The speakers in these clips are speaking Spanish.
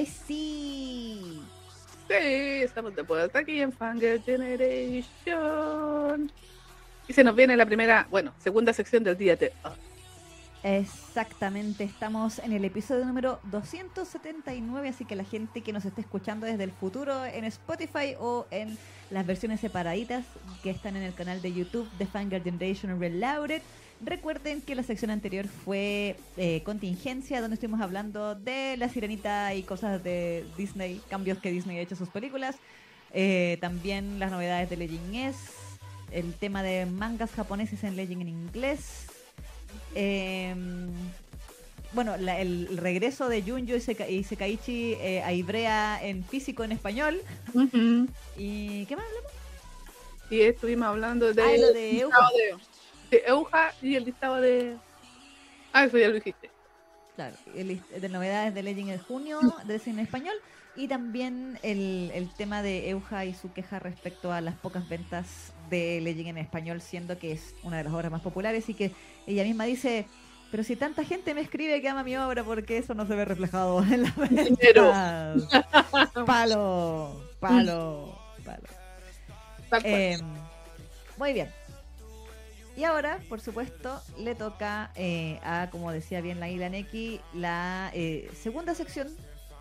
¡Ay, sí! Sí, estamos de vuelta aquí en Fangirl Generation. Y se nos viene la primera, bueno, segunda sección del día de hoy. Exactamente, estamos en el episodio número 279, así que la gente que nos esté escuchando desde el futuro en Spotify o en las versiones separaditas que están en el canal de YouTube de Fangirl Generation Reloaded, recuerden que la sección anterior fue eh, contingencia, donde estuvimos hablando de la sirenita y cosas de Disney, cambios que Disney ha hecho a sus películas, eh, también las novedades de Legend el tema de mangas japoneses en Legend en inglés, eh, bueno, la- el regreso de Junjo y, Seka- y Sekaiichi eh, a Ibrea en físico en español. ¿Y qué más hablamos? Y estuvimos hablando de, Ah, lo de el Euja. de, de Euja y el listado de. Ah, eso ya lo dijiste. Claro, el de novedades de Legend en junio, de en español. Y también el, el tema de Euja y su queja respecto a las pocas ventas de Legend en español, siendo que es una de las obras más populares y que ella misma dice, pero si tanta gente me escribe que ama mi obra, ¿por qué eso no se ve reflejado en la ventas? Palo, palo, palo. Eh, muy bien. Y ahora, por supuesto, le toca eh, a, como decía bien la Isla Neki, la eh, segunda sección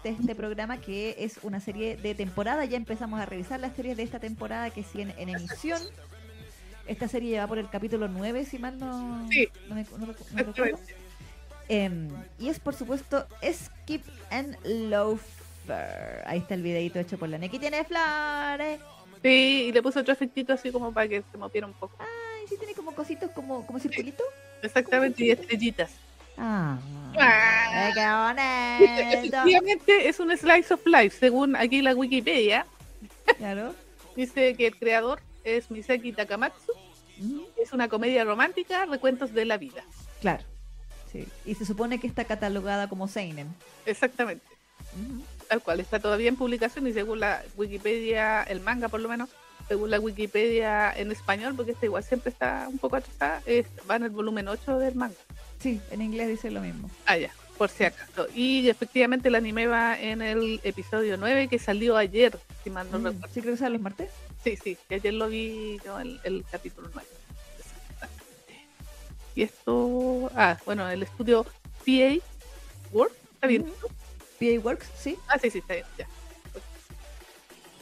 de este programa, que es una serie de temporada. Ya empezamos a revisar las series de esta temporada que siguen en emisión. Esta serie ya va por el capítulo 9, si mal no, Sí. no me, no recu- no recuerdo. Em, y es por supuesto Skip and Loafer. Ahí está el videito hecho por la Neki. Tiene flores. Sí, y le puse otro efectito así como para que se moviera un poco. Ay, sí tiene como cositos, como, como circulito. Exactamente, y estrellitas. Ah, Ah. qué bonito. Efectivamente, es un slice of life. Según aquí la Wikipedia, Claro. dice que el creador es Misaki Takamatsu. Mm, Es una comedia romántica, recuentos de la vida. Claro. Sí. Y se supone que está catalogada como Seinen. Exactamente. Tal cual, está todavía en publicación y según la Wikipedia, el manga por lo menos, según la Wikipedia en español, porque este igual siempre está un poco atrasada, es- va en el volumen 8 del manga. Sí, en inglés dice lo mismo. Ah, ya, por si acaso. Y efectivamente el anime va en el episodio 9 que salió ayer, si mal no Mm, recuerdo. Sí, creo que sale los martes. Sí, sí, que ayer lo vi yo, el, el capítulo 9. Exactamente. Y esto, ah, bueno, el estudio PA World, ¿está bien? PA Works, sí. Ah, sí, sí, está bien, ya.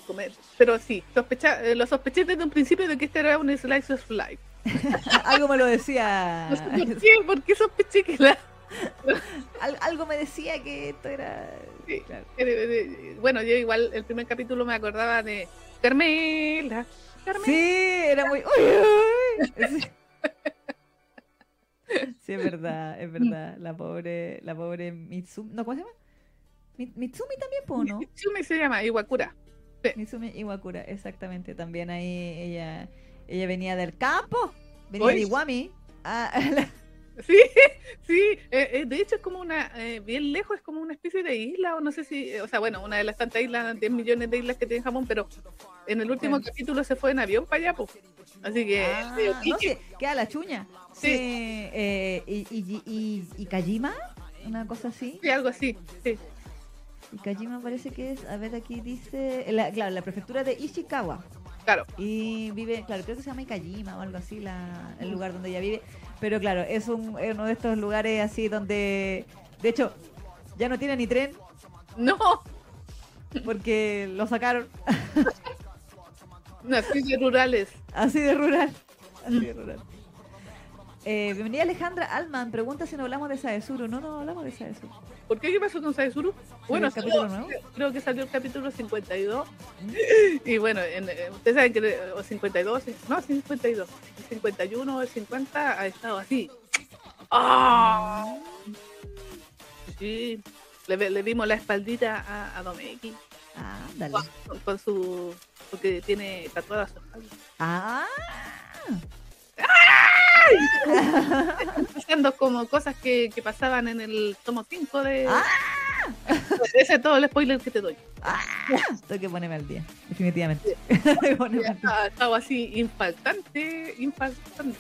Comer. Pero sí, sospecha, eh, lo sospeché desde un principio de que este era un slice of life. Algo me lo decía. No sé por qué, por qué sospeché que la... Al- algo me decía que esto era. Sí. Claro. eh, eh, Bueno, yo igual el primer capítulo me acordaba de Carmela. Carmela. Sí, era muy. ¡Uy, uy! Sí. Sí, es verdad, es verdad. La pobre, la pobre Mitsumi. ¿No, ¿Cómo se llama? Mi- Mitsumi también, po, ¿no? Mitsumi se llama Iwakura. Mitsumi Iwakura, exactamente. También ahí ella, ella venía del campo, venía de Iwami. a la- Sí, sí. eh, eh, de hecho es como una, eh, bien lejos, es como una especie de isla, o no sé si, eh, o sea, bueno, una de las tantas islas, 10 millones de islas que tiene Japón, pero en el último capítulo se fue en avión para allá, pues. Así que, Ah, no, sí, queda la chuña. Sí. Y, y, y, y Kajima, una cosa así. Sí, algo así, sí. Y Kajima parece que es, a ver, aquí dice, la, claro, la prefectura de Ishikawa. Claro, Y vive, claro, creo que se llama Ikajima o algo así, la, el lugar donde ella vive. Pero claro, es, un, es uno de estos lugares así donde, de hecho, ya no tiene ni tren no, porque lo sacaron noticias rurales. así de rural. Así de rural. Eh, bienvenida Alejandra Alman, pregunta si no hablamos de Saesuru. No, no hablamos de Saesuru. ¿Por qué? ¿Qué pasó con Saizuru? Bueno, capítulo creo que salió el capítulo 52. Y bueno, en, eh, ustedes saben que eh, o 52, no, 52, el 51 o el 50 ha estado así. ¡Ah! Sí, le, le vimos la espaldita a, a Domeki Ah, dale. con, con su. porque tiene tatuada su espalda. Ah, Haciendo como cosas que, que pasaban en el tomo 5 de. Ah. Ese es todo el spoiler que te doy. tengo que ponerme al día, definitivamente. Tengo que ponerme al día. Ha estado así impactante, impactante.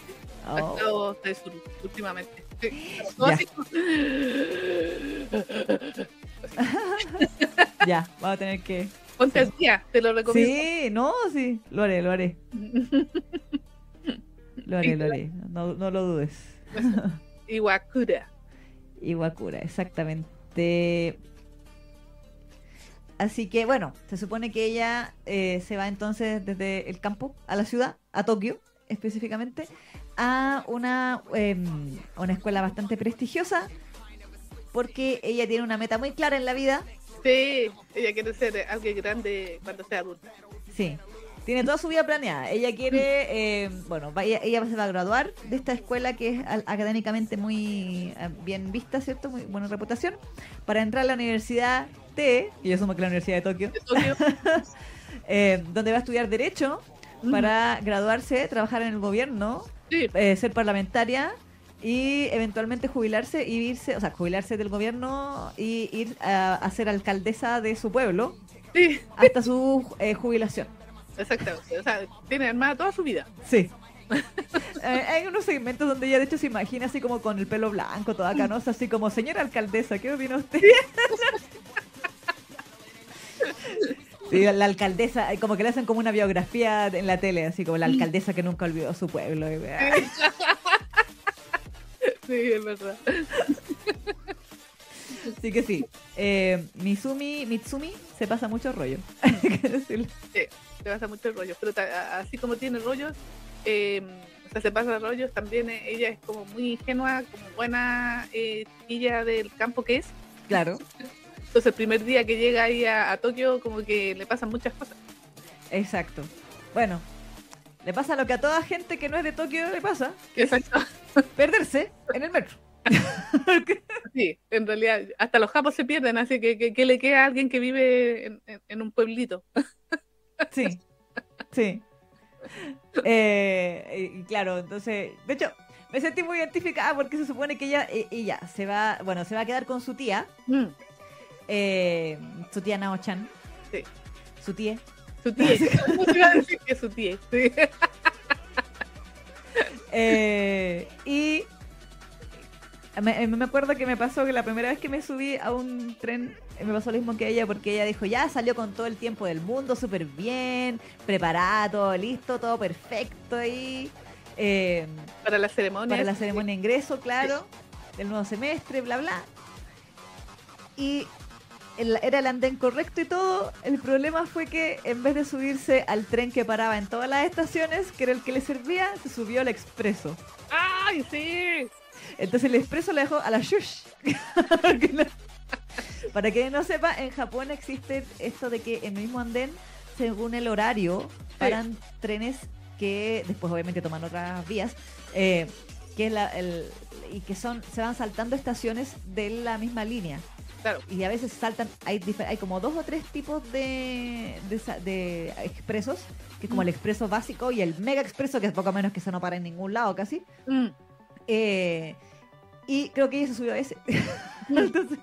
Oh. estado Taizuru últimamente. Así como- Ya, vamos a tener que. Ponte al día, te lo recomiendo. Sí, no, sí, lo haré, lo haré. Lo haré, lo haré. No, no lo dudes. Iwakura. Iwakura, exactamente. Así que bueno, se supone que ella eh, se va entonces desde el campo a la ciudad, a Tokio específicamente, a una, em, una escuela bastante prestigiosa, porque ella tiene una meta muy clara en la vida. Sí, ella quiere ser alguien grande cuando sea adulta. Sí, tiene toda su vida planeada. Ella quiere, em, bueno, va- ella, ella se va a graduar de esta escuela que es académicamente muy eh, bien vista, ¿cierto? Muy buena reputación, para entrar a la universidad T, y yo asumo que la Universidad de Tokio, De Tokio. eh, donde va a estudiar Derecho Mm. para graduarse, trabajar en el gobierno, Sí, eh, ser parlamentaria y eventualmente jubilarse y irse, o sea, jubilarse del gobierno y ir a, a ser alcaldesa de su pueblo sí, hasta su eh, jubilación. Exactamente. O sea, tiene armada toda su vida. Sí. Eh, hay unos segmentos donde ella de hecho se imagina así como con el pelo blanco, toda canosa, así como, señora alcaldesa, ¿qué opina usted? Sí, la alcaldesa, eh, como que le hacen como una biografía en la tele, así como la alcaldesa que nunca olvidó su pueblo. y. Sí, es verdad. Así que sí, eh, Mizumi, Mitsumi se pasa mucho rollo. Hay que decirlo. Sí, te pasa mucho rollo. Pero así como tiene rollos, eh, o sea, se pasa rollos, también eh, ella es como muy ingenua, como buena eh, chiquilla del campo que es. Claro, Entonces el primer día que llega ahí a, a Tokio, como que le pasan muchas cosas. exacto. Bueno, le pasa lo que a toda gente que no es de Tokio le pasa, Exacto. perderse en el metro. Sí, en realidad, hasta los japos se pierden, así que, que, que le queda a alguien que vive en, en- en un pueblito. Sí, sí. Eh, y claro, entonces, de hecho, me sentí muy identificada porque se supone que ella, e- ella se va, bueno, se va a quedar con su tía, Mm, eh, su tía Nao-chan, Sí. su tía. Su tía. ¿Cómo te iba a decir que es su tía? Sí. Eh, y me, me acuerdo que me pasó que la primera vez que me subí a un tren eh, me pasó lo mismo que ella porque ella dijo, ya salió con todo el tiempo del mundo, súper bien, preparada, todo listo, todo perfecto y eh, Para la ceremonia. para la ceremonia de ingreso, claro, del nuevo semestre, bla, bla. Y el- era el andén correcto y todo. El problema fue que en vez de subirse al tren que paraba en todas las estaciones, que era el que le servía, se subió al expreso. ¡Ay, sí! Entonces el expreso la dejó a la shush. Para quien no sepa, en Japón existe esto de que en el mismo andén, según el horario, paran trenes que después obviamente toman otras vías, eh, que es la, el, y que son se van saltando estaciones de la misma línea. Claro. Y a veces saltan, hay, hay como dos o tres tipos de, de, expresos, que es como el expreso básico y el mega expreso, que es poco menos que se no para en ningún lado casi. Mm, Eh, y creo que ella se subió a ese. entonces,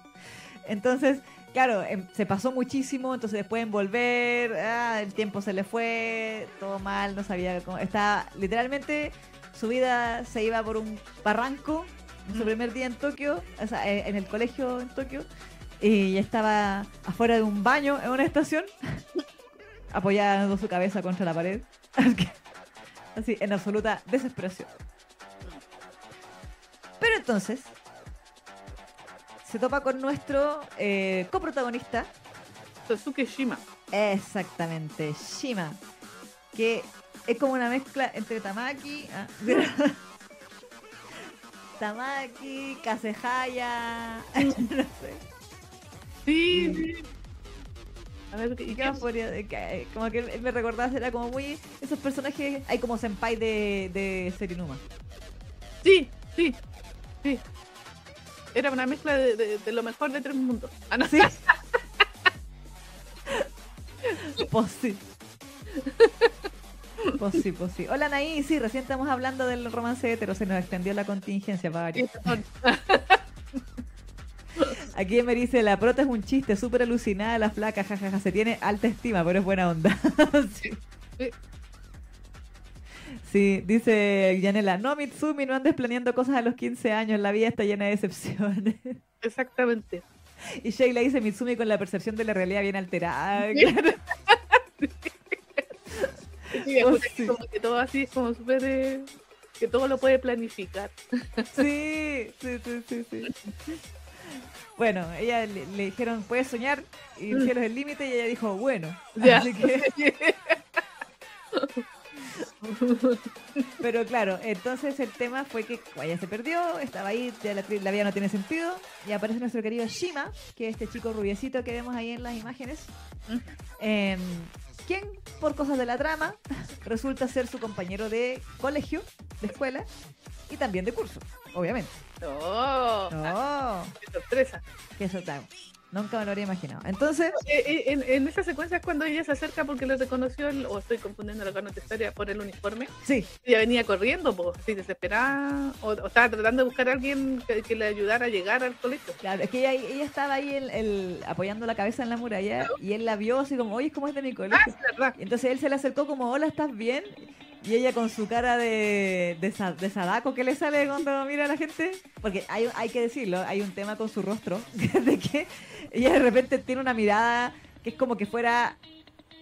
entonces, claro, em, se pasó muchísimo, entonces después en volver, ah, el tiempo se le fue, todo mal, no sabía cómo. Estaba literalmente, su vida se iba por un barranco en su Mm. primer día en Tokio, o sea, eh, en el colegio en Tokio, y estaba afuera de un baño en una estación, apoyando su cabeza contra la pared. Así, en absoluta desesperación. Pero entonces, se topa con nuestro eh, coprotagonista, Sasuke Shima. exactamente, Shima, que es como una mezcla entre Tamaki, ah, Tamaki, Kasehaya, no sé. Sí, sí. A ver, ¿y ¿Y qué qué podría- que, como que me recordaba, era como muy esos personajes, hay como senpai de, de Serinuma. Sí, sí, sí. Era una mezcla de, de- de lo mejor de tres mundos. Ah, no, Sí. pues sí. Pues sí, pues sí. Hola Naí, sí, recién estamos hablando del romance hetero, se nos extendió la contingencia para perdón. Aquí me dice, la prota es un chiste, súper alucinada la flaca, jajaja, se tiene alta estima, pero es buena onda. sí. Sí. Sí, dice Yanela, no Mitsumi, no andes planeando cosas a los 15 años, la vida está llena de decepciones. Exactamente. Y Sheila dice Mitsumi con la percepción de la realidad bien alterada. Claro. Sí, Oh, sí. como que todo así es como súper. eh, que todo lo puede planificar. Sí, sí, sí, sí, sí. Bueno, ella le, le dijeron, puedes soñar, y el cielo es el límite, y ella dijo, bueno. Ya. Así que, pero claro, entonces el tema fue que ella se perdió, estaba ahí, ya la, la vida no tiene sentido, y aparece nuestro querido Shima, que es este chico rubiecito que vemos ahí en las imágenes, em, quien, por cosas de la trama, resulta ser su compañero de colegio, de escuela, y también de curso, obviamente. No, ¡Oh! qué sorpresa. Eso está. Nunca me lo habría imaginado. Entonces, Eh, eh, en, en esa secuencia es cuando ella se acerca porque le reconoció, el, o estoy confundiendo la carta historia por el uniforme. sí, Ella venía corriendo, pues, así desesperada, o, o estaba tratando de buscar a alguien que, que le ayudara a llegar al colegio. claro, es que ella, ella estaba ahí el, el- apoyando la cabeza en la muralla y él la vio así como, oye, ¿cómo es de mi Ah, colegio? es verdad. Y entonces él se le acercó como, hola, ¿estás bien? Y ella con su cara de, de, sa- de sadaco que le sale cuando mira a la gente, porque hay, hay que decirlo, hay un tema con su rostro, de que ella de repente tiene una mirada que es como que fuera,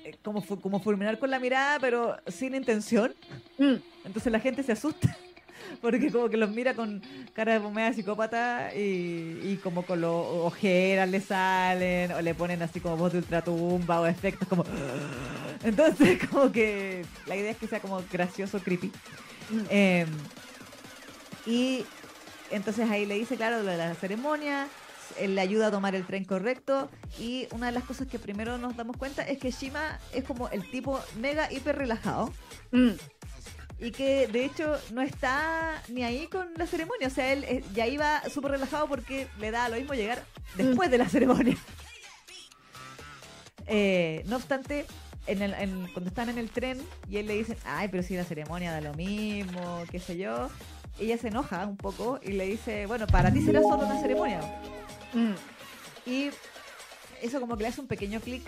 eh, como, como fulminar con la mirada, pero sin intención. Mm, Entonces la gente se asusta porque como que los mira con cara de pomea psicópata y, y como con los ojeras le salen o le ponen así como voz de ultratumba o efectos como... Entonces como que la idea es que sea como gracioso, creepy. mm. Eh, y entonces ahí le dice, claro, lo de la ceremonia, él le ayuda a tomar el tren correcto y una de las cosas que primero nos damos cuenta es que Shima es como el tipo mega hiper relajado Mm, y que de hecho no está ni ahí con la ceremonia. O sea, él eh, ya iba súper relajado porque le da lo mismo llegar después de la ceremonia. Eh, no obstante, en el- en- cuando están en el tren y él le dice, ay, pero si la ceremonia da lo mismo, qué sé yo, ella se enoja un poco y le dice, bueno, para ti será solo una ceremonia. mm. Y eso como que le hace un pequeño clic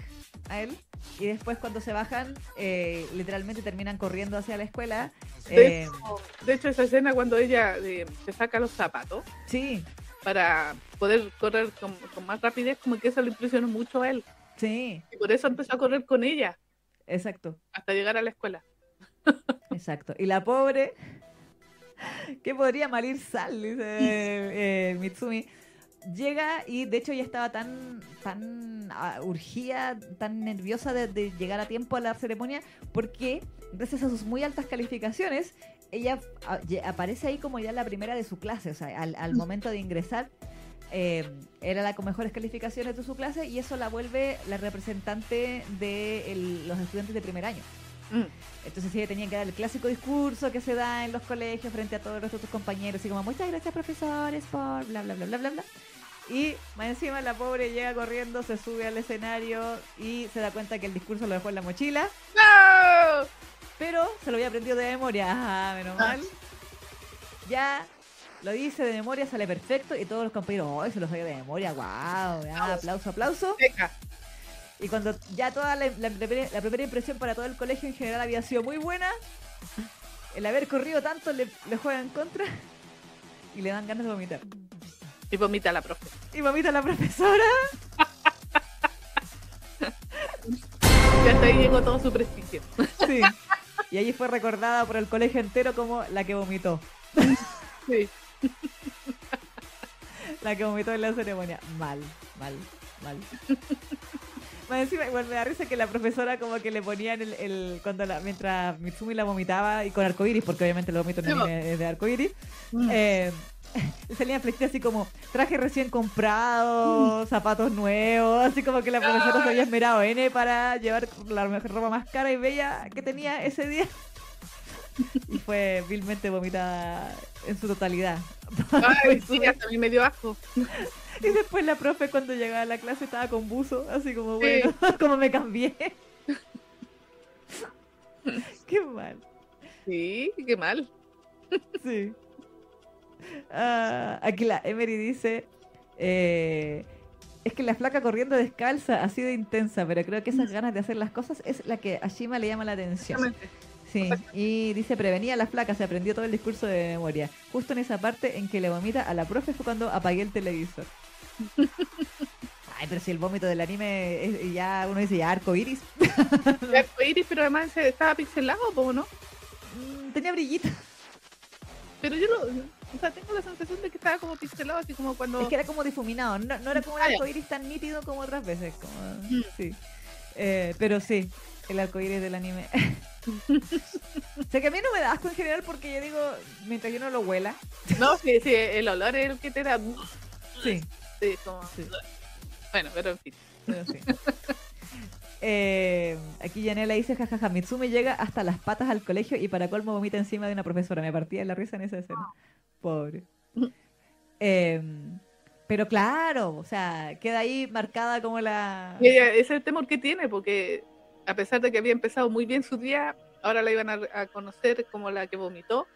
a él. Y después cuando se bajan, eh, literalmente terminan corriendo hacia la escuela. De, Eh, hecho, de hecho, esa escena cuando ella eh, se saca los zapatos sí, para poder correr con, con más rapidez, como que eso le impresionó mucho a él. sí, Y por eso empezó a correr con ella exacto, hasta llegar a la escuela. exacto. Y la pobre, que podría malir sal, dice Mitsumi. Llega y de hecho ella estaba tan, tan ah, urgida, tan nerviosa de, de llegar a tiempo a la ceremonia, porque gracias a sus muy altas calificaciones, ella ah, aparece ahí como ya la primera de su clase, o sea, al, al momento de ingresar, eh, era la con mejores calificaciones de su clase y eso la vuelve la representante de el- los estudiantes de primer año. Mm. Entonces ella tenía que dar el clásico discurso que se da en los colegios frente a todos los otros compañeros, y como muchas gracias profesores por bla bla bla bla bla bla. Y más encima la pobre llega corriendo, se sube al escenario y se da cuenta que el discurso lo dejó en la mochila, ¡No! pero se lo había aprendido de memoria, ajá, menos mal. Ya lo dice de memoria, sale perfecto y todos los compañeros, ¡ay, se lo sabía de memoria! ¡Wow! Ya, aplauso, aplauso. Venga. Y cuando ya toda la, la primera, la primera impresión para todo el colegio en general había sido muy buena, el haber corrido tanto le, le juega en contra y le dan ganas de vomitar. Y vomita la profe. Y vomita la profesora. Y hasta ahí llegó todo su prestigio. Sí. Y allí fue recordada por el colegio entero como la que vomitó. Sí. La que vomitó en la ceremonia. Mal, mal, mal. Más encima, igual me da risa que la profesora como que le ponían el, el- cuando la, mientras Mitsumi la vomitaba y con arcoiris, porque obviamente el vómito no es de arcoiris, Mm. eh, le salían flechitas así como traje recién comprado, zapatos nuevos, así como que la profesora se había esmerado N para llevar la mejor ropa más cara y bella que tenía ese día. Y fue vilmente vomitada en su totalidad. Ay, sí, hasta a mí me dio asco. Y después la profe cuando llegaba a la clase estaba con buzo, así como, Sí. bueno, como me cambié. Qué mal, Sí, qué mal. sí. Ah, aquí la Emery dice, eh, es que la flaca corriendo descalza ha sido intensa, pero creo que esas ganas de hacer las cosas es la que a Shima le llama la atención. Sí, y dice, prevenía a la flaca, se aprendió todo el discurso de memoria. Justo en esa parte en que le vomita a la profe fue cuando apagué el televisor. Ay, pero si el vómito del anime es- ya uno dice ya arco iris. Arco iris, pero además se- estaba pixelado, po, ¿no? Mm, Tenía brillito. Pero yo lo, o sea, tengo la sensación de que estaba como pixelado, así como cuando... Es que era como difuminado, no, no era como un Ah, arco iris tan nítido como otras veces. Como, Mm. sí. Eh, pero sí, el arco iris del anime. o sea que a mí no me da asco en general porque yo digo, mientras yo no lo huela, No, sí, sí, el olor es el que te da... sí, Sí, como... Sí. Bueno, pero en fin. pero. Eh, aquí Yanela dice, jajaja, Mitsumi llega hasta las patas al colegio y para colmo vomita encima de una profesora. Me partía de la risa en esa escena. Pobre. Eh, pero claro, o sea, queda ahí marcada como la... Ese es el temor que tiene, porque a pesar de que había empezado muy bien su día, ahora la iban a, a conocer como la que vomitó,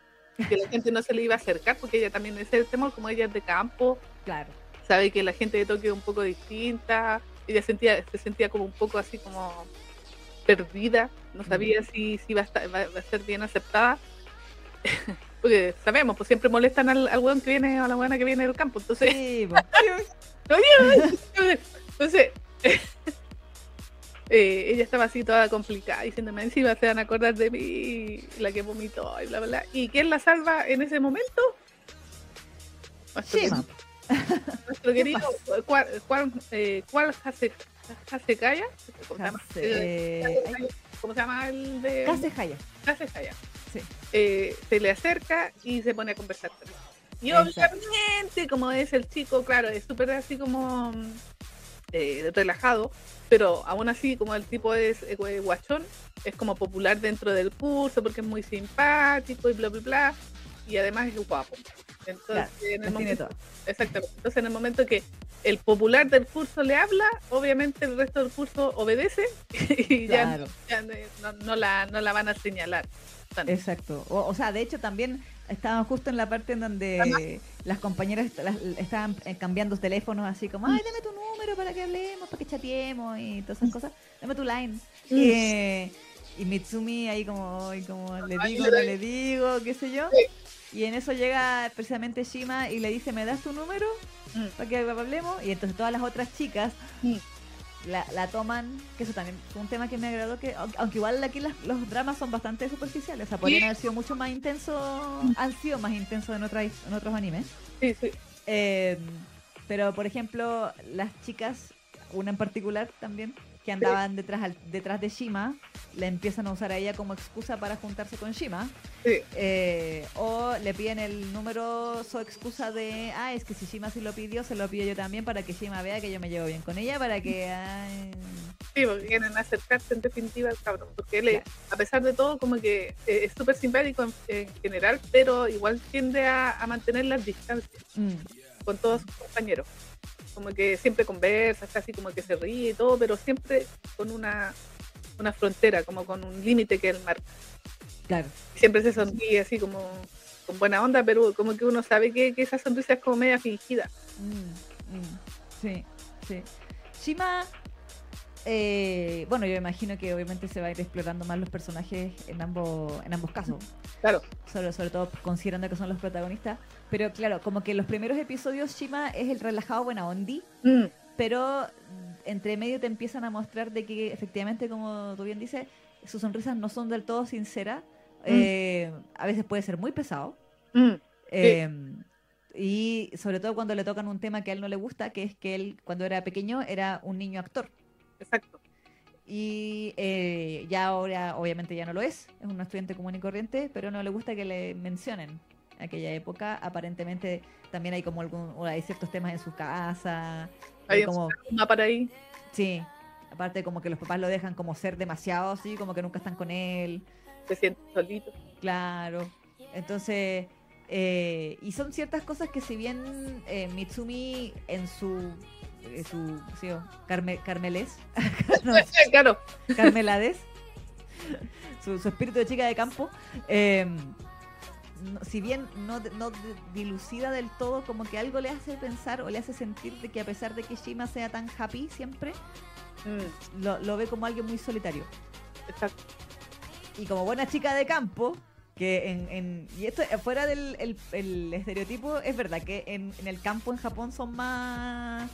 que la gente no se le iba a acercar, porque ella también es el temor, como ella es de campo, Claro. Sabe que la gente de Tokio es un poco distinta, ella sentía, se sentía como un poco así como perdida, no sabía si, si iba, a estar- va, va a ser bien aceptada. Porque sabemos, pues siempre molestan al, al weón que viene o a la buena que viene del campo. Entonces, Sí, po. entonces eh, ella estaba así toda complicada, diciéndome encima se van a acordar de mí, la que vomitó y bla, bla, bla. ¿Y quién la salva en ese momento? Nuestro. nuestro querido Juan, eh, Hase- Hasekaya. ¿Cómo se llama? Hase- Eh, ¿Cómo se llama el de Kase Haya. Hasekaya? Sí. Eh, se le acerca y se pone a conversar con él. Y obviamente, como es el chico, claro, es súper así como eh, relajado, pero aún así, como el tipo es eh, gua- guachón, es como popular dentro del curso porque es muy simpático y bla, bla, bla, y además es guapo. Entonces, Claro, en el momento, exactamente. Entonces, en el momento que el popular del curso le habla, obviamente el resto del curso obedece y ya, Claro. ya no, no la, no la van a señalar. tanto. Exacto. O, o sea, de hecho también estaban justo en la parte en donde las compañeras las- estaban eh, cambiando teléfonos así como, ay, dame tu número para que hablemos, para que chateemos y todas esas cosas. Dame tu line. Mm. Eh, y Mitsumi ahí como, como le digo, no le digo, qué sé yo. Y en eso llega precisamente Shima y le dice, ¿me das tu número? Mm. Para que hablemos. Y entonces todas las otras chicas Mm. la, la toman, que eso también fue un tema que me agradó, que aunque igual aquí las- los dramas son bastante superficiales, o sea, podrían Sí. haber sido mucho más intensos, han sido más intensos en, otras, en otros animes. Sí, sí. Eh, pero, por ejemplo, las chicas, una en particular también, que andaban detrás, al- detrás de Shima, la empiezan a usar a ella como excusa para juntarse con Shima. Sí. Eh, o le piden el número, su excusa de, ah, es que si Shima sí lo pidió, se lo pido yo también para que Shima vea que yo me llevo bien con ella, para que... ay, Sí, porque quieren acercarse en definitiva al cabrón, porque él, a pesar de todo, como que eh, es súper simpático en, en general, pero igual tiende a, a mantener las distancias mm, con todos sus compañeros. Como que siempre conversa, así como que se ríe y todo, pero siempre con una, una frontera, como con un límite que él marca. claro. Siempre se sonríe así como con buena onda, pero como que uno sabe que, que esa sonrisa es como media fingida. Mm, mm, sí, sí. Shima, eh, bueno, yo imagino que obviamente se va a ir explorando más los personajes en ambos, en ambos casos. Claro, sobre, sobre todo considerando que son los protagonistas. Pero claro, como que los primeros episodios Shima es el relajado buena ondi, Mm, pero mm, entre medio te empiezan a mostrar de que efectivamente, como tú bien dices, sus sonrisas no son del todo sinceras. Eh, a veces puede ser muy pesado. mm, Eh, y sobre todo cuando le tocan un tema que a él no le gusta, que es que él cuando era pequeño era un niño actor. Exacto. Y eh, ya ahora obviamente ya no lo es, es un estudiante común y corriente, pero no le gusta que le mencionen aquella época. Aparentemente también hay como algún, o hay ciertos temas en su casa, hay Hay como, para ahí. sí, aparte como que los papás lo dejan como ser demasiado así, como que nunca están con él, Se siente solito. claro. Entonces, eh, y son ciertas cosas que si bien eh, Mitsumi en su, su, sí, o Carme- Carmelés, no, claro. Carmelades, su, su espíritu de chica de campo, eh, no- si bien no, no dilucida del todo, como que algo le hace pensar o le hace sentir de que a pesar de que Shima sea tan happy siempre, Mm, lo, lo ve como alguien muy solitario. exacto. Y como buena chica de campo, Que en, en- y esto, eh, fuera del el, el estereotipo, es verdad que en, en el campo en Japón son más.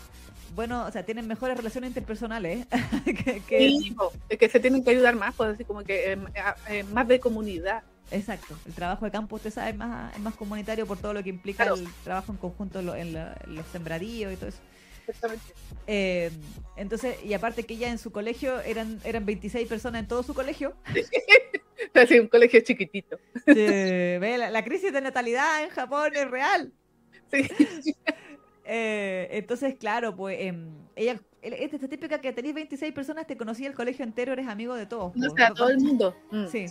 Bueno, o sea, tienen mejores relaciones interpersonales que, que- Sí, es que se tienen que ayudar más, pues así como que eh, a- eh, más de comunidad. Exacto, el trabajo de campo, usted sabe, es más, es más comunitario por todo lo que implica Claro. el trabajo en conjunto en, lo- en la- en los sembradíos y todo eso. Exactamente. Eh, entonces, y aparte que ya en su colegio eran, eran 26 personas en todo su colegio. Así un colegio chiquitito. Eh, ve, la, la crisis de natalidad en Japón es real. Sí. Eh, entonces, claro, pues em, ella, esta es típica que tenés 26 personas, te conocía el colegio entero, eres amigo de todos. O po, sea, ¿no? todo el mundo. Mm. Sí.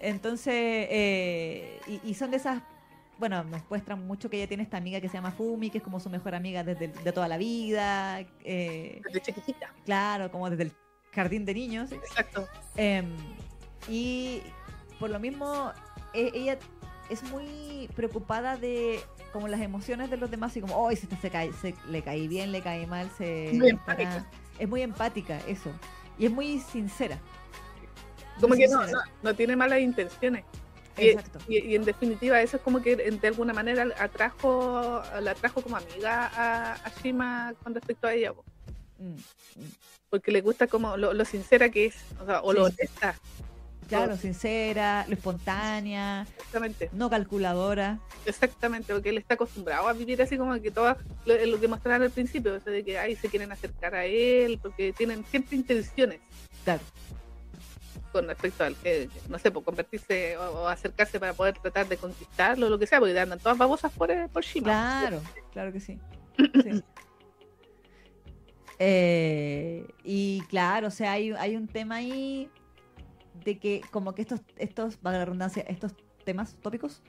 Entonces, eh, y, y son de esas, bueno, nos muestran mucho que ella tiene esta amiga que se llama Fumi, que es como su mejor amiga desde de toda la vida, eh, Desde chiquitita. claro, como desde el jardín de niños. Exacto. Em, y por lo mismo, e- ella es muy preocupada de como las emociones de los demás y como, hoy se, se, cae, se le caí bien, le caí mal, se Muy estará-". empática. es muy empática eso y es muy sincera. Como Muy que no, sincera. no, no tiene malas intenciones. Y, Exacto. y- y en definitiva eso es como que de alguna manera atrajo, la atrajo como amiga a, a Shima con respecto a ella. Mm, mm. porque le gusta como lo, lo sincera que es, o, sea, o lo honesta, Claro, sincera, lo espontánea, exactamente, no calculadora. exactamente, porque él está acostumbrado a vivir así como que todo lo, lo que mostraron al principio, o sea, de que ay, se quieren acercar a él, porque tienen siempre intenciones Claro. con respecto al que, no sé, por convertirse o, o acercarse para poder tratar de conquistarlo, o lo que sea, porque andan todas babosas por, eh, por Shima. Claro, claro que sí. Sí. Eh, y claro, o sea, hay, hay un tema ahí de que como que estos, estos, valga la redundancia, estos temas tópicos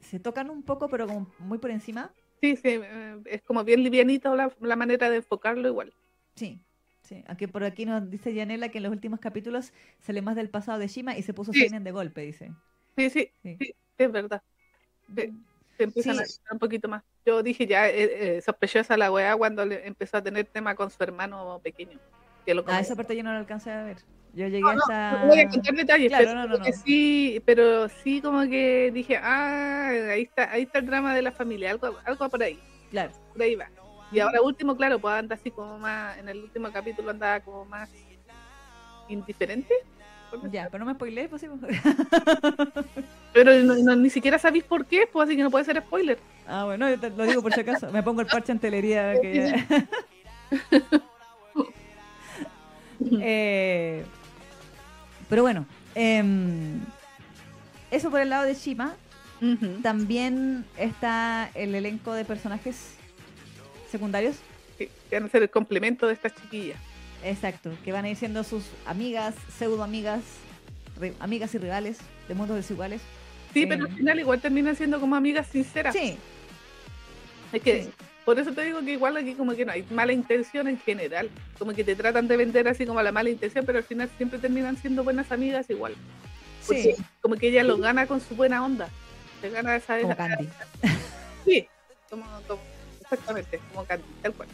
se tocan un poco, pero como muy por encima. Sí, sí, eh, es como bien livianito la, la manera de enfocarlo igual. Sí, sí. Aunque por aquí nos dice Yanela que en los últimos capítulos sale más del pasado de Shima y se puso Sí. seinen de golpe, dice. Sí, sí, Sí. sí, es verdad. Sí. Se empiezan a un poquito más. Yo dije ya, eh, eh, sospechosa la weá cuando le empezó a tener tema con su hermano pequeño. Que lo Ah, esa parte yo no la alcancé a ver. Yo llegué No, no, hasta... no voy a contar detalles, Claro, pero, no, no, como que no. sí, pero sí como que dije, ah, ahí está, ahí está el drama de la familia, algo, algo por ahí, Claro. por ahí va. Y ahora último, claro, pues anda así como más, en el último capítulo andaba como más indiferente. Ya, pero no me spoileé, pues sí. Pero no- no- ni siquiera sabéis por qué, pues así que no puede ser spoiler. Ah, bueno, yo te lo digo por si acaso. Me pongo el parche en telería. Que ya- Eh, pero bueno, em, eso por el lado de Shima. También está el elenco de personajes secundarios. Que van a ser el complemento de estas chiquillas. Exacto, que van a ir siendo sus amigas, pseudo amigas, amigas y rivales de mundos desiguales. Sí, Eh. pero al final igual terminan siendo como amigas sinceras. Sí, Es que sí. Por eso te digo que igual aquí como que no hay mala intención en general. Como que te tratan de vender así como la mala intención, pero al final siempre terminan siendo buenas amigas igual. Porque sí, como que ella lo gana con su buena onda. Se gana esa, como esa- Candy. Sí, como, como- exactamente, como Candy, tal cual.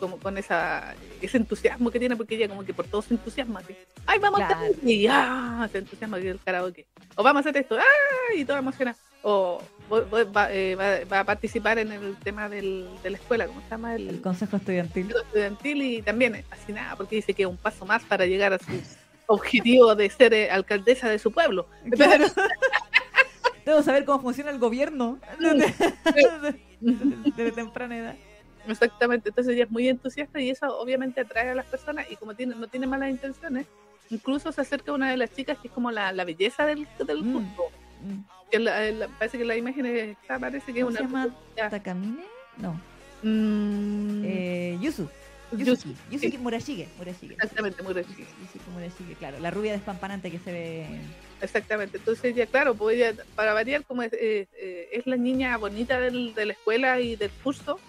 Como con esa, ese entusiasmo que tiene, porque ella como que por todo se entusiasma así. ¡Ay, vamos Claro. a hacer! Y ¡ah! se entusiasma que el karaoke. O vamos a hacer esto, ¡ah! Y todo emociona. O va, eh, va- va a participar en el tema del, de la escuela, ¿cómo se llama? El, El consejo estudiantil. estudiantil y también eh, fascinada porque dice que es un paso más para llegar a su objetivo de ser eh, alcaldesa de su pueblo. Claro. Debo saber cómo funciona el gobierno desde, desde temprana edad. Exactamente, entonces ella es muy entusiasta y eso obviamente atrae a las personas y como tiene, no tiene malas intenciones, incluso se acerca a una de las chicas que es como la, la belleza del, del Mm. grupo. Que la- la- parece que la imagen está, parece que es ¿Cómo una... se llama? ya. ¿Takamine? No. Mm, Eh, Yuzu. Yusuki, Yusuki. Yusuki sí. Murashige. Murashige. Exactamente, recién. Yusuki Murashige, claro. La rubia despampanante que se ve. Exactamente, entonces ella, claro, pues ella, para variar, como es, eh, eh, es la niña bonita del- de la escuela y del curso,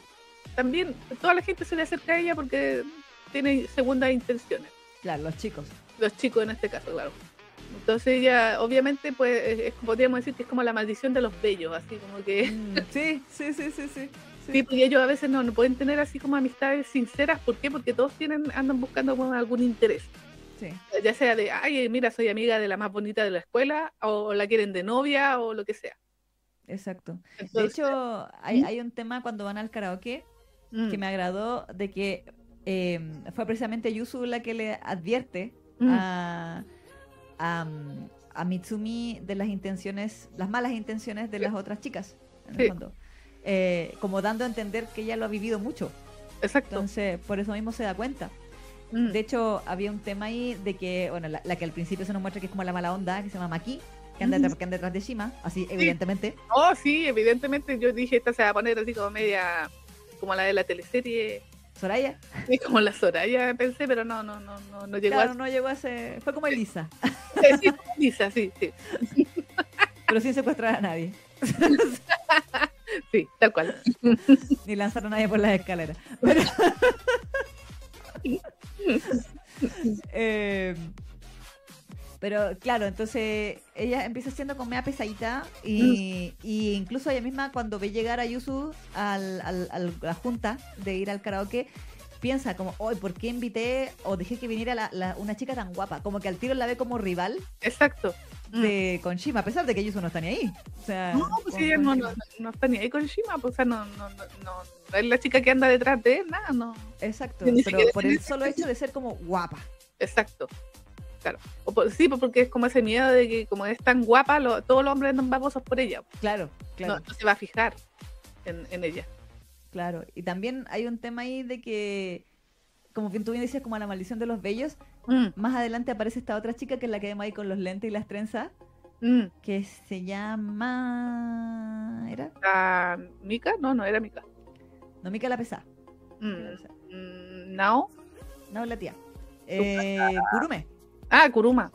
también toda la gente se le acerca a ella porque tiene segundas intenciones. Claro, los chicos. los chicos en este caso, claro. Entonces ella, obviamente, pues, es- podríamos decir que es como la maldición de los bellos, así como que... Mm, sí, sí, sí, sí, sí. Sí, porque ellos a veces no, no pueden tener así como amistades sinceras. ¿Por qué? Porque todos tienen andan buscando como algún interés. Sí. Ya sea de, ay, mira, soy amiga de la más bonita de la escuela, o la quieren de novia, o lo que sea. Exacto. de hecho, hay, ¿Mm? hay un tema cuando van al karaoke mm, que me agradó de que eh, fue precisamente Yusu la que le advierte mm, a, a, a Mitsumi de las intenciones, las malas intenciones de las otras chicas, en el Sí. fondo. Eh, como dando a entender que ella lo ha vivido mucho. exacto. Entonces, por eso mismo se da cuenta. Mm, De hecho, había un tema ahí de que, bueno, la, la que al principio se nos muestra que es como la mala onda, que se llama Maki, que anda, detrás- que anda detrás de Shima, así, evidentemente. Oh, sí, evidentemente yo dije, esta se va a poner así como media, como la de la teleserie, Soraya, y como la Soraya pensé, pero no, no, no, no, no llegó claro, a no llegó a ser. Fue como Elisa, sí, como Lisa, sí, sí, pero sin secuestrar a nadie, sí, tal cual. ni lanzar a nadie por las escaleras. Pero- Eh, pero claro, entonces ella empieza siendo como media pesadita y, y incluso ella misma cuando ve llegar a Yusu al, al- al- a la junta de ir al karaoke, piensa como, hoy ¿por qué invité o dejé que viniera la- la- una chica tan guapa? Como que al tiro la ve como rival Exacto. Mm. de con Shima, a pesar de que Yusu no está ni ahí. O sea, No, pues con- ella con no, no, no está ni ahí con Shima, pues, o sea, no, no, no, no, no es la chica que anda detrás de él, nada, no. Exacto, pero por el solo hecho de ser como guapa. Exacto. Claro. O por- sí, porque es como ese miedo de que como es tan guapa, lo- todos los hombres andan babosos por ella. Claro, claro. No, no se va a fijar en, en ella. Claro, y también hay un tema ahí de que, como bien tú bien decías, como la maldición de los bellos, Mm, más adelante aparece esta otra chica que es la que vemos ahí con los lentes y las trenzas, mm. que se llama... ¿Era? ¿La Mika? No, no era Mika. No, Mika la pesada. Mm, mm, Nao. No, la tía. Eh, Kurume. Ah, Kuruma.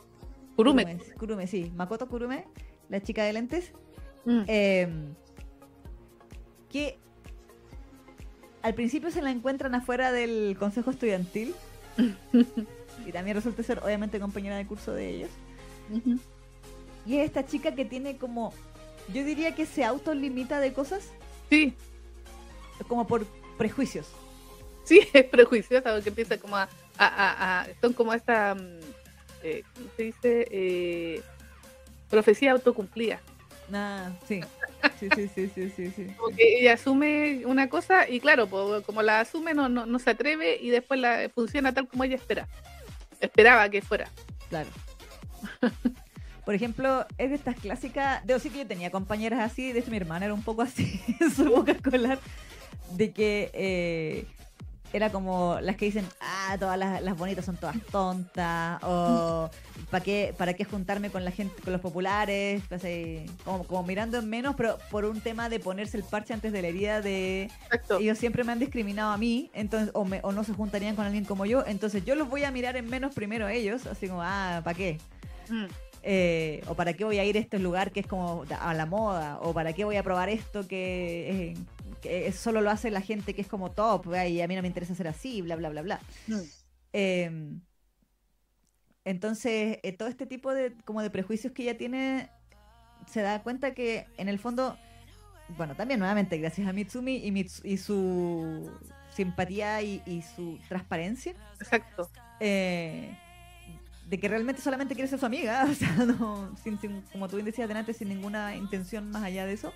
Kurume. Kurume, Kurume, sí. Makoto Kurume, la chica de lentes. Mm, eh, que al principio se la encuentran afuera del consejo estudiantil y también resulta ser obviamente compañera de curso de ellos. Y es esta chica que tiene como, yo diría que se autolimita de cosas Sí, como por prejuicios. sí, es prejuiciosa porque empieza como a... a, a- a- son como esta... mm, eh, ¿Cómo se dice? Eh, profecía autocumplida. Nah, sí. Sí, sí, sí, sí, sí, sí. Como que ella asume una cosa y claro, como la asume no, no, no se atreve y después la funciona tal como ella espera. Esperaba que fuera. Claro. Por ejemplo, es de estas clásicas. Debo decir que yo tenía compañeras así, de hecho mi hermana era un poco así en su boca escolar, de que eh, era como las que dicen, ah, todas las, las bonitas son todas tontas, o ¿para qué, ¿para qué juntarme con la gente, con los populares? Así, como, como mirando en menos, pero por un tema de ponerse el parche antes de la herida de Exacto. ellos siempre me han discriminado a mí, entonces o, me- o no se juntarían con alguien como yo, entonces yo los voy a mirar en menos primero a ellos, así como, ah, ¿para qué? Mm, Eh, o para qué voy a ir a este lugar que es como a la moda, o para qué voy a probar esto que, eh, que solo lo hace la gente que es como top, ¿verdad? y a mí no me interesa ser así, bla, bla, bla, bla. mm. Eh, entonces, eh, todo este tipo de, como de prejuicios que ella tiene, se da cuenta que en el fondo, bueno, también nuevamente gracias a Mitsumi y, Mits- y su simpatía y, y su transparencia, Exacto. eh, de que realmente solamente quiere ser su amiga, o sea, no, sin, sin- como tú bien decías delante, sin ninguna intención más allá de eso.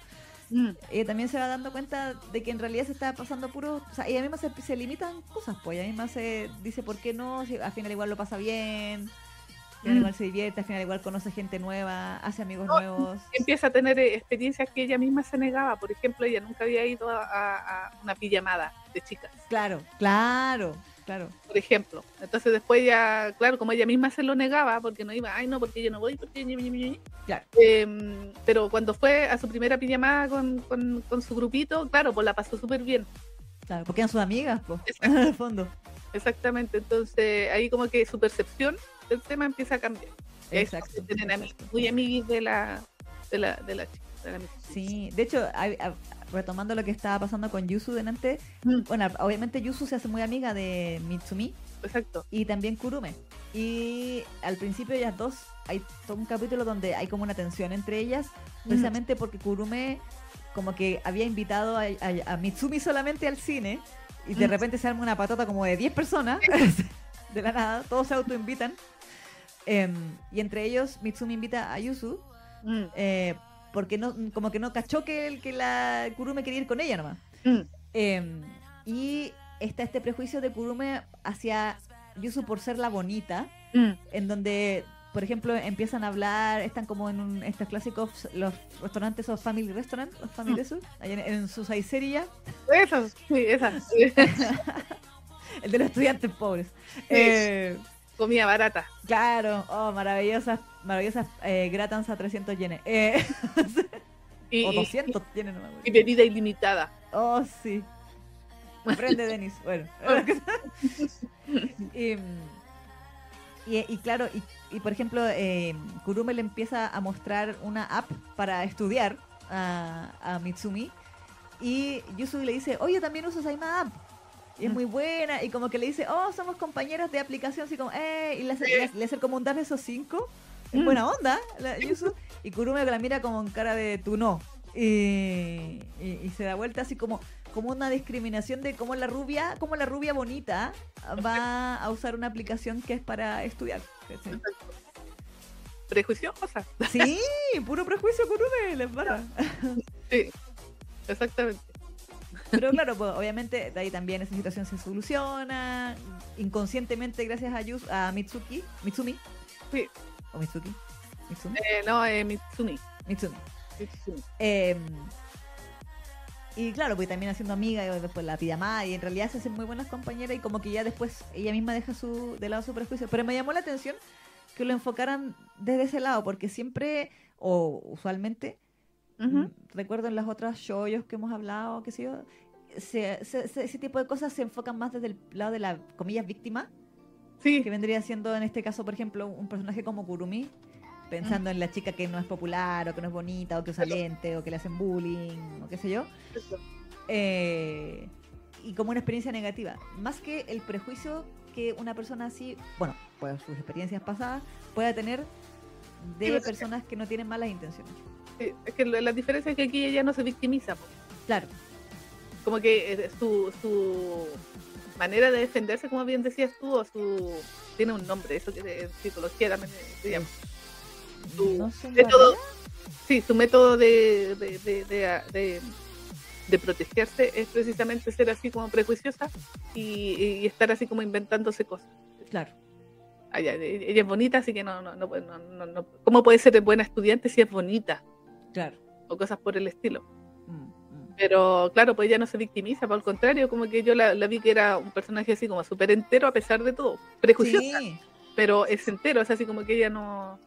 Mm, Ella también se va dando cuenta de que en realidad se está pasando puro. O sea, ella misma se, se limitan cosas, pues ella misma se dice por qué no, si al final igual lo pasa bien, al final Mm. igual se divierte, al final igual conoce gente nueva, hace amigos No, nuevos. Empieza a tener eh, experiencias que ella misma se negaba. Por ejemplo, ella nunca había ido a, a- a una pijamada de chicas, Claro, claro, claro. por ejemplo. Entonces después ya, claro, como ella misma se lo negaba, porque no iba, ay no, porque yo no voy, porque ñi, ñi, ñi, ñi". Claro. Em, pero cuando fue a su primera pijamada con, con, con su grupito, claro, pues la pasó súper bien. Claro, porque eran sus amigas, pues, en el fondo. Exactamente, entonces ahí como que su percepción del tema empieza a cambiar. Exacto. tienen amigos, muy amiguis de la, de la, de la chica. Sí, de hecho, hay- retomando lo que estaba pasando con Yusu delante, Mm, bueno, obviamente Yusu se hace muy amiga de Mitsumi exacto. y también Kurume. Y al principio ellas dos, hay todo un capítulo donde hay como una tensión entre ellas, precisamente porque Kurume como que había invitado a, a- a Mitsumi solamente al cine y de Mm. repente se arma una patota como de 10 personas de la nada, todos se autoinvitan. Em, y entre ellos, Mitsumi invita a Yusu, Mm, eh, porque no, como que no cachó que, el, que la Kurume quería ir con ella nomás. mm, Em, y está este prejuicio de Kurume hacia Yusu por ser la bonita, mm. en donde, por ejemplo, empiezan a hablar, están como en un, estos clásicos, los restaurantes o family restaurant, los family allá en, en su saicería, Esas, sí, esas. el de los estudiantes pobres. Sí. Eh, Comida barata. claro, oh, maravillosas, maravillosas eh, gratans a 300 yenes. Eh, Y, o y- 200 yenes, no me acuerdo. y bebida ilimitada. Oh, sí. Aprende, Denis. Bueno. y, y- y claro, y, y por ejemplo, eh, Kurume le empieza a mostrar una app para estudiar a, a Mitsumi. Y Yusu le dice, oye, también uso esa misma app. Y es muy buena. Y como que le dice, oh, somos compañeros de aplicación. Así como, eh. Y le hace, le hace- le hace como un dar esos cinco. En Mm. buena onda, la Yusu. Y Kurume la mira como en cara de tú no. Y, y- y se da vuelta así como, como una discriminación de cómo la rubia, como la rubia bonita va a usar una aplicación que es para estudiar. ¿cachai? Prejuiciosa. Sí, puro prejuicio Kurume, les barra. Sí, exactamente. Pero claro, pues, obviamente de ahí también esa situación se soluciona inconscientemente gracias a, Yus- a Mitsuki, Mitsumi. Sí. O Mitsuki. Mitsumi. Eh, no, eh, Mitsumi. Mitsumi. Mitsumi. Eh, y claro, pues también haciendo amiga y después la pijamada y en realidad se hacen muy buenas compañeras y como que ya después ella misma deja su de lado su prejuicio. Pero me llamó la atención que lo enfocaran desde ese lado porque siempre o usualmente Mm, Recuerdo en las otras shows que hemos hablado, qué sé yo, se- se- se- ese tipo de cosas se enfocan más desde el lado de la, comillas, víctima, Sí, que vendría siendo en este caso, por ejemplo, un personaje como Kurumi, pensando en la chica que no es popular, o que no es bonita, o que usa lente, o que le hacen bullying, o qué sé yo, eh, y como una experiencia negativa, más que el prejuicio que una persona así, bueno, por sus experiencias pasadas, pueda tener de pues, personas que no tienen malas intenciones. Es que la diferencia es que aquí ella no se victimiza. Claro, Como que eh, su, su manera de defenderse, como bien decías tú, o su tiene un nombre, eso que en psicología también se llama. Su no método, sí, su método de, de, de, de- protegerse es precisamente ser así como prejuiciosa y, y estar así como inventándose cosas. Claro. Ella es bonita, así que no, no, no, no, no, no- ¿Cómo puede ser buena estudiante si es bonita? Claro. O cosas por el estilo. Mm, mm. Pero claro, pues ella no se victimiza, por el contrario, como que yo la, la vi que era un personaje así como súper entero a pesar de todo. Prejuiciosa, Sí, pero es entero, es así como que ella no,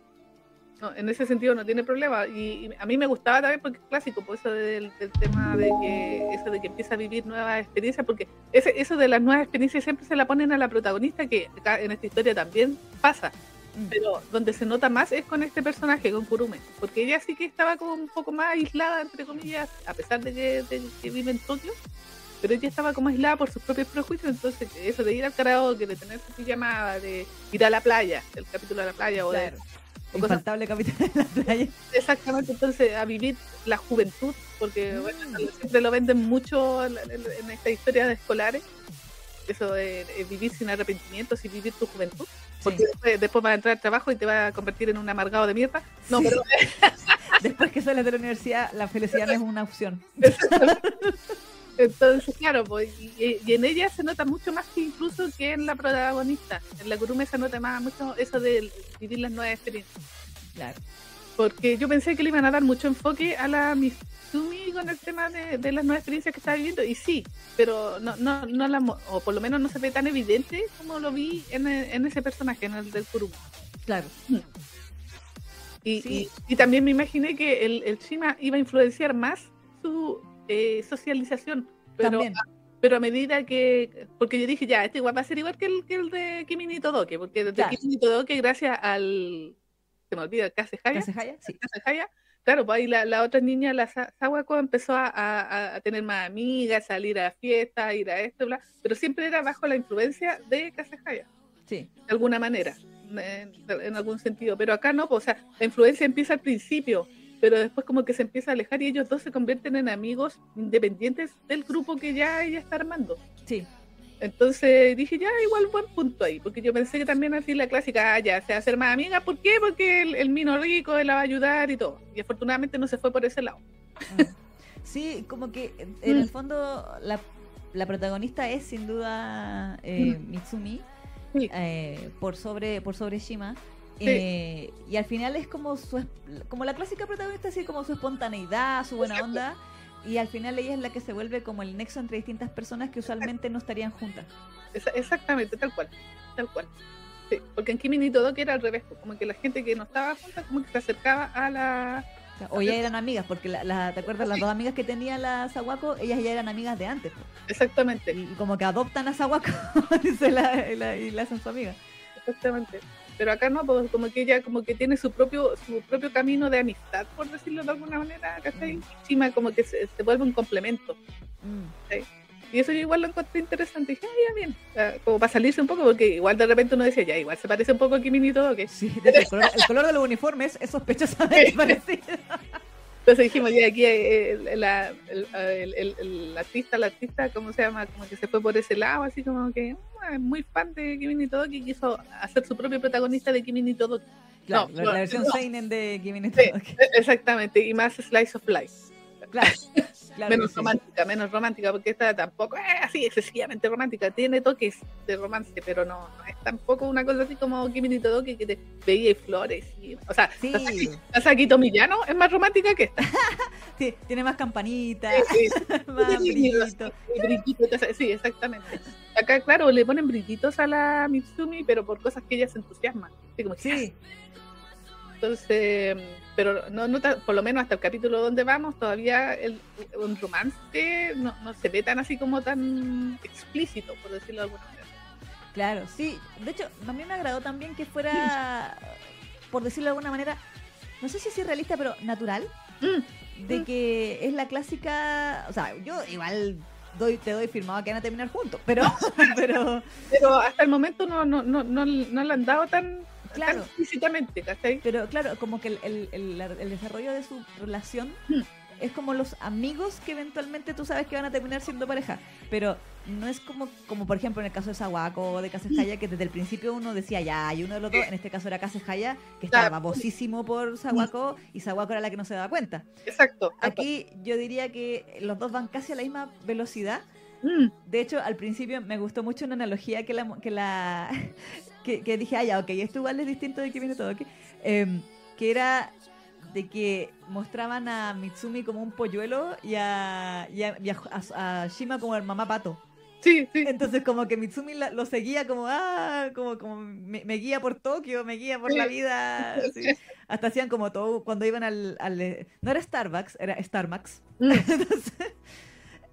no, en ese sentido no tiene problema. Y, y a mí me gustaba también porque es clásico, por eso del, del tema de que eso de que empieza a vivir nuevas experiencias, porque ese, eso de las nuevas experiencias siempre se la ponen a la protagonista, que acá en esta historia también pasa. Mm. Pero donde se nota más es con este personaje, con Kurume, porque ella sí que estaba como un poco más aislada, entre comillas, a pesar de que, de que vive en Tokio, pero ella estaba como aislada por sus propios prejuicios, entonces eso de ir al karaoke, de tener su pijamada, de ir a la playa, el capítulo de la playa, o de claro. cosas- Infaltable capitán de la playa. exactamente entonces a vivir la juventud, porque Mm. bueno, siempre lo venden mucho en, en- en esta historia de escolares, eso de, de vivir sin arrepentimientos y vivir tu juventud, porque después, después vas a entrar al trabajo y te vas a convertir en un amargado de mierda. No, pero Después que sales de la universidad, la felicidad no es una opción. entonces, claro, pues, y, y en ella se nota mucho más que incluso que en la protagonista. En la Kurume se nota más mucho eso de vivir las nuevas experiencias. Claro. Porque yo pensé que le iban a dar mucho enfoque a la Mitsumi con el tema de, de las nuevas experiencias que estaba viviendo. Y sí, pero no, no, no la, o por lo menos no se ve tan evidente como lo vi en, en ese personaje, en el del Kurume. Claro. Y, Sí. y, y también me imaginé que el, el Shima iba a influenciar más su eh, socialización. Pero, También. pero a medida que. Porque yo dije, ya, este igual va a ser igual que el, que el de Kimi Todoke. Porque el de Claro. Kimi Todoke, gracias al. Se me olvida. ¿Kase Haya? Sí. Kase Haya, Claro, pues ahí la, la otra niña, la Sawako, empezó a, a- a tener más amigas, salir a fiestas, ir a esto, bla, pero siempre era bajo la influencia de Kase Haya Sí. de alguna manera, en, en algún sentido. Pero acá no, pues, o sea, la influencia empieza al principio, pero después como que se empieza a alejar y ellos dos se convierten en amigos independientes del grupo que ya ella está armando. Sí. Entonces dije, ya, igual buen punto ahí, porque yo pensé que también así la clásica, ah, ya, se va a hacer más amiga, ¿por qué? Porque el, el mino rico él la va a ayudar y todo. Y afortunadamente no se fue por ese lado. Mm. Sí, como que en- en Mm. el fondo la, la protagonista es sin duda eh, Mitsumi Sí. eh, por sobre por sobre Shima. Sí. Eh, y al final es como su como la clásica protagonista, así como su espontaneidad, su buena onda. Y al final ella es la que se vuelve como el nexo entre distintas personas que usualmente no estarían juntas. Exactamente, tal cual, tal cual. Sí, porque en Kimi ni todo que era al revés, pues, como que la gente que no estaba junta como que se acercaba a la... O ya eran amigas, porque la, la- ¿te acuerdas? Las dos amigas que tenía la Sawako, ellas ya eran amigas de antes. po. Exactamente, Y, y como que adoptan a Sawako y, se la, y la- y la hacen su amiga. exactamente. Pero acá no, pues como que ella como que tiene su propio su propio camino de amistad, por decirlo de alguna manera, ¿cachai? Mm. Shima como que se, se vuelve un complemento. Mm. Y eso yo igual lo encontré interesante. Y dije, ah, ya bien. O sea, como para salirse un poco, porque igual de repente uno decía, ya, igual se parece un poco a Kimi ni todo, que Sí, el, color, el color de los uniformes es sospechosamente parecido. Entonces dijimos, ya aquí eh, el, el- el- el artista, la artista, ¿cómo se llama? Como que se fue por ese lado, así como que ah, es muy fan de Kimi ni Todoki y quiso hacer su propio protagonista de Kimi ni Todoki. Claro, No, la, no, la versión no. Seinen de Kimi no Sí. E- Exactamente, y más Slice of Life. Claro, claro menos sí. romántica, menos romántica, porque esta tampoco es así excesivamente romántica, tiene toques de romance, pero no, no es tampoco una cosa así como Kimi ni Todoki que te veía y flores. Y, o sea, Sí. Sasaki, Tomillano es más romántica que esta. Sí, tiene más campanita, Sí, más sí, brillitos, exactamente. Acá, claro, le ponen brillitos a la Mitsumi, pero por cosas que ella se entusiasma. Así como que, Sí, Entonces, pero no, no por lo menos hasta el capítulo donde vamos, todavía el, un romance no, no se ve tan así como tan explícito, por decirlo de alguna manera. claro, sí. De hecho, a mí me agradó también que fuera, por decirlo de alguna manera, no sé si es realista, pero natural. Mm, de Mm. que es la clásica, o sea, yo igual doy, te doy firmado que van a terminar juntos, pero, pero pero hasta el momento no, no, no, no, no le han dado tan, Claro. tan. Pero claro, como que el, el- el- la- el desarrollo de su relación Mm. es como los amigos que eventualmente tú sabes que van a terminar siendo pareja. Pero no es como, como por ejemplo en el caso de Sawako o de Kasejaya, que desde el principio uno decía ya, hay uno de los dos, en este caso era Kasejaya, que estaba Claro. babosísimo por Sawako y Sawako era la que no se daba cuenta. Exacto. Aquí yo diría que los dos van casi a la misma velocidad. Mm, De hecho, al principio me gustó mucho una analogía que la que la que, que dije, ah, ya, ok, esto igual es distinto de que viene todo, ok. Em, que era de que mostraban a Mitsumi como un polluelo y a, y a, y a- a- a Shima como el mamá pato. sí, sí. Entonces como que Mitsumi la- lo seguía como, ah, como, como me, me guía por Tokio, me guía por la vida. así. Hasta hacían como todo, cuando iban al, al, eh, No era Starbucks, era Starbucks. Mm, Entonces,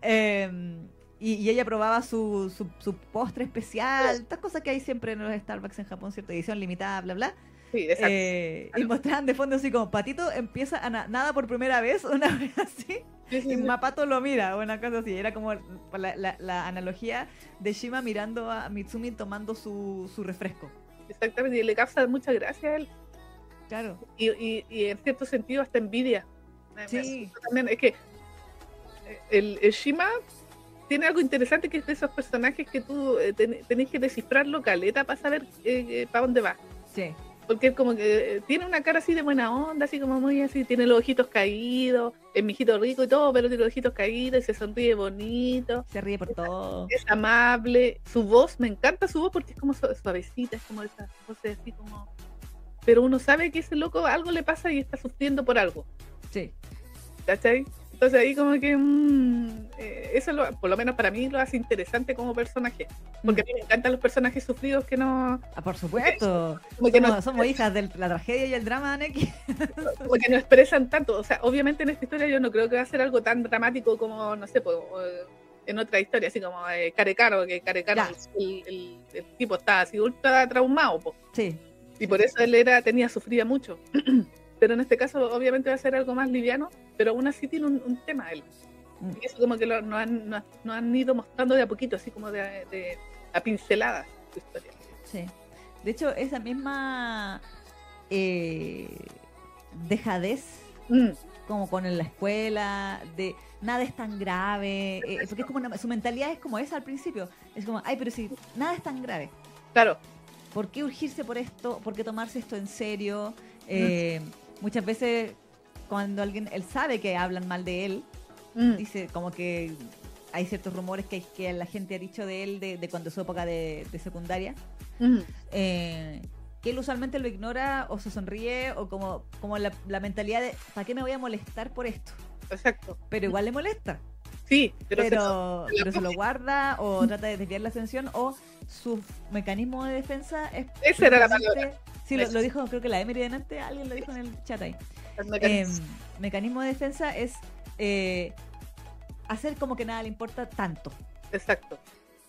em, y, y ella probaba su, su, su postre especial, estas cosas que hay siempre en los Starbucks en Japón, ¿cierto? Edición limitada, bla, bla. sí, exacto. Eh, y mostraban de fondo así como, Patito empieza a na- nada por primera vez, una vez así, Sí, sí, y. Mapato lo mira, o una cosa así. Era como la, la- la analogía de Shima mirando a Mitsumi tomando su, su refresco. Exactamente, y le causa mucha gracia a él. Claro. y, y, y en cierto sentido hasta envidia. Sí. También es que eh, el, el Shima tiene algo interesante que es de esos personajes que tú eh, ten- tenés que descifrarlo caleta para saber para dónde va. Sí. Porque como que eh, tiene una cara así de buena onda, así como muy así, tiene los ojitos caídos, es mijito rico y todo, pero tiene los ojitos caídos y se sonríe bonito, Se ríe por todo. es amable, su voz, me encanta su voz porque es como su- suavecita, es como esa voz así como... Pero uno sabe que ese loco algo le pasa y está sufriendo por algo. Sí. ¿cachai? Entonces ahí como que mm, eh, eso lo- por lo menos para mí lo hace interesante como personaje, porque a mí me encantan los personajes sufridos que no, Ah, por supuesto. como que no, Somos, somos hijas de la tragedia y el drama, Neki. como que no expresan tanto, o sea, obviamente en esta historia yo no creo que va a ser algo tan dramático como, no sé, pues, en otra historia, así como eh, Carecaro, que Carecaro, el, el- el tipo estaba así ultra traumado, po, Sí. y por eso él era, tenía, sufría mucho. Pero en este caso obviamente va a ser algo más liviano, pero aún así tiene un, un tema él. Mm. Y eso como que lo, nos, han, nos, nos han ido mostrando de a poquito, así como de, de- a pinceladas su historia. Sí. De hecho, esa misma eh, dejadez Mm, como con la escuela, de nada es tan grave, eh, porque es como una- su mentalidad es como esa al principio, es como, ay, pero si nada es tan grave, claro. ¿por qué urgirse por esto? ¿Por qué tomarse esto en serio? Eh, muchas veces cuando alguien, él sabe que hablan mal de él, Mm, dice como que hay ciertos rumores que, que la gente ha dicho de él de, de cuando su época de, de secundaria, mm, eh, que él usualmente lo ignora o se sonríe o como, como la, la mentalidad de, ¿para qué me voy a molestar por esto? exacto. Pero igual le molesta. Sí, pero, Pero, se- pero, se lo guarda o trata de desviar la atención o su mecanismo de defensa es... Esa era la precisamente- Sí, lo, dijo, creo que la Emery delante, alguien lo dijo en el chat ahí. el Eh, mecanismo- de defensa es eh, hacer como que nada le importa tanto. exacto.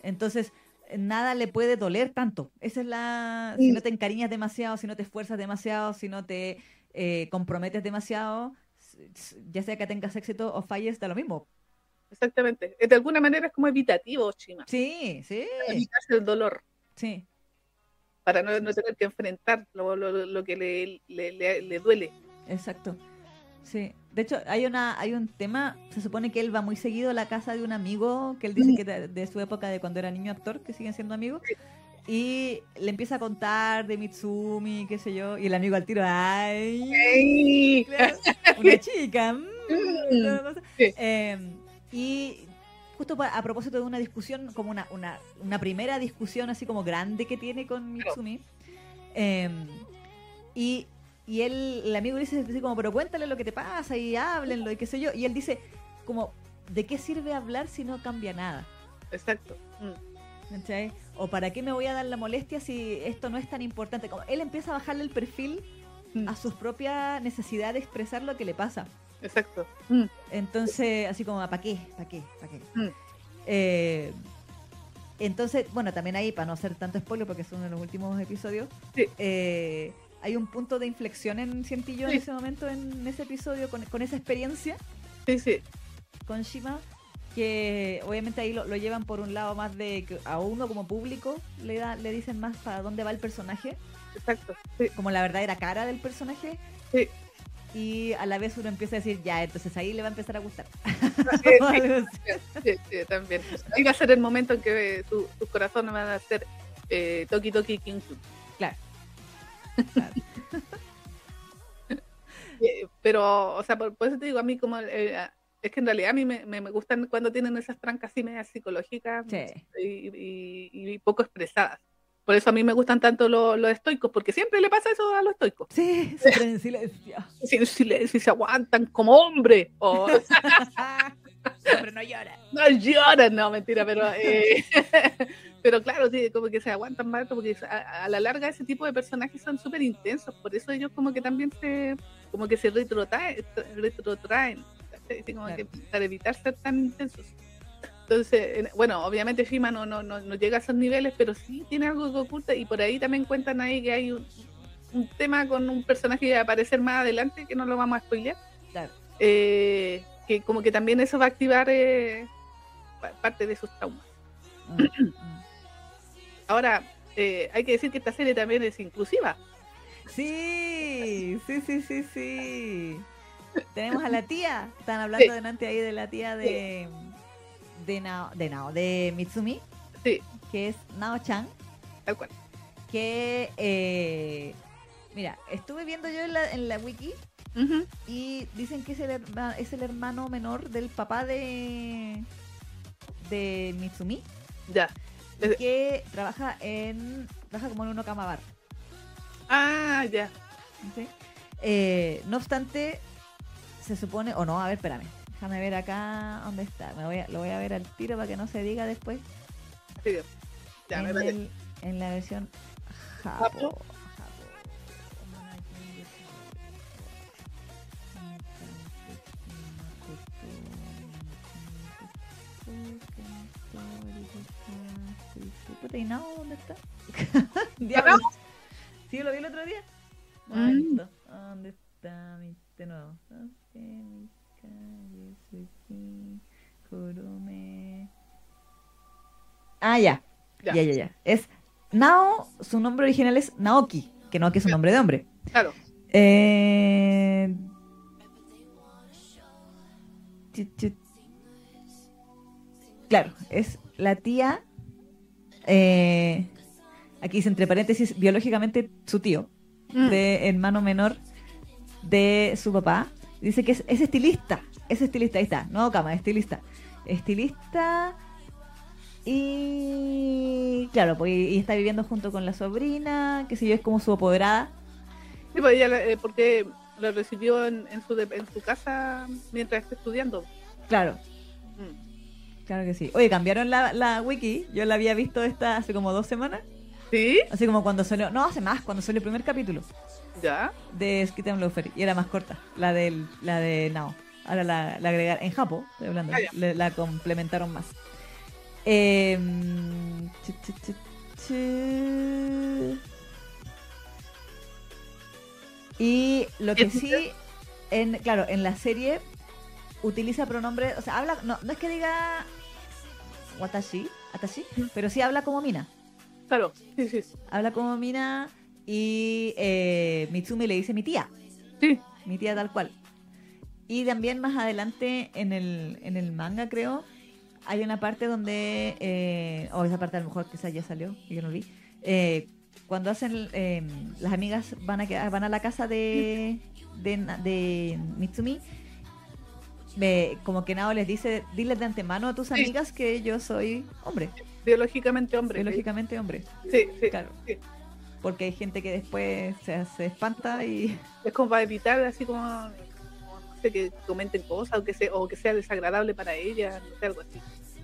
Entonces, nada le puede doler tanto. Esa es la... Si no te encariñas demasiado, si no te esfuerzas demasiado, si no te eh, comprometes demasiado, ya sea que tengas éxito o falles, da lo mismo. Exactamente. De alguna manera es como evitativo, Chima. Sí, sí, Evitarse el dolor sí, para no, no tener que enfrentar lo, lo- lo que le, le, le- le duele. exacto. Sí. De hecho, hay una, hay un tema, se supone que él va muy seguido a la casa de un amigo que él dice que de, de su época de cuando era niño actor, que siguen siendo amigos, y le empieza a contar de Mitsumi, qué sé yo, y el amigo al tiro, ay, una chica. mm, Mm. Sí. Eh, y justo a propósito de una discusión, como una, una, una primera discusión así como grande que tiene con Mitsumi, eh, y, y él, el amigo dice así como, pero cuéntale lo que te pasa y háblenlo y qué sé yo, y él dice como, ¿de qué sirve hablar si no cambia nada? Exacto. Mm, ¿Cachai? O para qué me voy a dar la molestia si esto no es tan importante. Como él empieza a bajarle el perfil mm, a sus propias necesidades de expresar lo que le pasa. Exacto. Mm, Entonces, así como, ¿para qué? ¿Para qué? ¿Para qué? Mm. Eh, entonces, bueno, también ahí, para no hacer tanto spoiler, porque es uno de los últimos episodios, Sí. eh, hay un punto de inflexión en Cientillo Sí. en ese momento, en ese episodio, con, con esa experiencia Sí, sí. con Shima, que obviamente ahí lo, lo llevan por un lado más de que a uno como público le, da, le dicen más para dónde va el personaje, Exacto. Sí, como la verdadera cara del personaje. Sí. Y a la vez uno empieza a decir, ya, entonces ahí le va a empezar a gustar. sí, sí, también. Ahí va a ser el momento en que eh, tu- tus corazones van a ser eh, Toki Toki King. Claro. Claro. Eh, Pero, o sea, por, por eso te digo, a mí como... eh, es que en realidad a mí me, me- me gustan cuando tienen esas trancas así medias psicológicas Sí. y, y- y poco expresadas. Por eso a mí me gustan tanto los, los estoicos, porque siempre le pasa eso a los estoicos. Sí, sufren en silencio. Si en silencio y se aguantan como hombre. O Pero no llora. no lloran, no, mentira, pero eh, pero claro, sí, como que se aguantan más, porque a, a la larga ese tipo de personajes son súper intensos, por eso ellos como que también se como que se retrotraen, retrotraen. Así como Claro. que para evitar ser tan intensos. Entonces, en- bueno, obviamente Shima no, no, no, no llega a esos niveles, pero sí tiene algo que oculta y por ahí también cuentan ahí que hay un, un tema con un personaje que va a aparecer más adelante, que no lo vamos a spoilear, Claro. eh, que como que también eso va a activar eh, pa- parte de sus traumas. Mm, mm. Ahora, eh, hay que decir que esta serie también es inclusiva. Sí, sí, sí, sí, sí. Tenemos a la tía. Están hablando Sí. delante ahí de la tía de de Nao, de Nao, de Mitsumi, Sí, que es Nao-chan, tal cual. que eh, mira, estuve viendo yo en la, en la wiki y dicen que es el, herma- es el hermano menor del papá de de Mitsumi, Ya. y que trabaja en trabaja como en un okamabar. Ah, ya. ¿sí? Eh, no obstante, se supone, o no, a ver, espérame. Déjame ver acá dónde está. Me voy a- lo voy a ver al tiro para que no se diga después. Sí, ya me en, parece. el- en la versión Japo. ¿y no? ¿Dónde está? Diablo. ¿Sí lo vi el otro día? Mm. Momento. ¿Dónde está mi de nuevo? Ah, ya. Ya. Ya, ya, ya. Es Nao, su nombre original es Naoki, que Naoki es un nombre de hombre. Claro. Eh. Claro, es la tía. eh, aquí dice entre paréntesis, biológicamente su tío, Mm. de hermano menor de su papá. Dice que es, es estilista. Es estilista, ahí está. No, cama, estilista. Estilista. Y. Claro, pues y está viviendo junto con la sobrina, que sé yo, es como su apoderada. Sí, pues ella, la- eh, porque lo recibió en, en su, de- en su casa mientras está estudiando. Claro, Mm. claro que sí. Oye, cambiaron la, la wiki. Yo la había visto esta hace como dos semanas. ¿Sí? Así como cuando salió. No, hace más, cuando salió el primer capítulo ¿Ya? de Skit and Loafer. Y era más corta, la, del, la de Now. Ahora la, la agregaron. En Japón, estoy hablando. Ah, la complementaron más. Eh, chu. Y lo que ¿Qué sí, en, claro, en la serie utiliza pronombre, o sea, habla, no, no es que diga watashi, atashi, pero sí habla como mina. Claro, sí, sí. Habla como mina y eh, Mitsumi le dice mi tía, Sí, mi tía tal cual. Y también más adelante en el, en el manga, creo, hay una parte donde, eh, o esa parte a lo mejor quizás ya salió y yo no vi, eh, cuando hacen, eh, las amigas van a, quedar- van a la casa de, de, Mitsumi, como que Nao les dice, diles de antemano a tus Sí. amigas que yo soy hombre, biológicamente hombre. biológicamente hombre. Sí, sí. Claro. sí. Porque hay gente que después se, se espanta y... Es como para evitar así como, como, no sé, que comenten cosas o que, sea, o que sea desagradable para ella, no sé, algo así.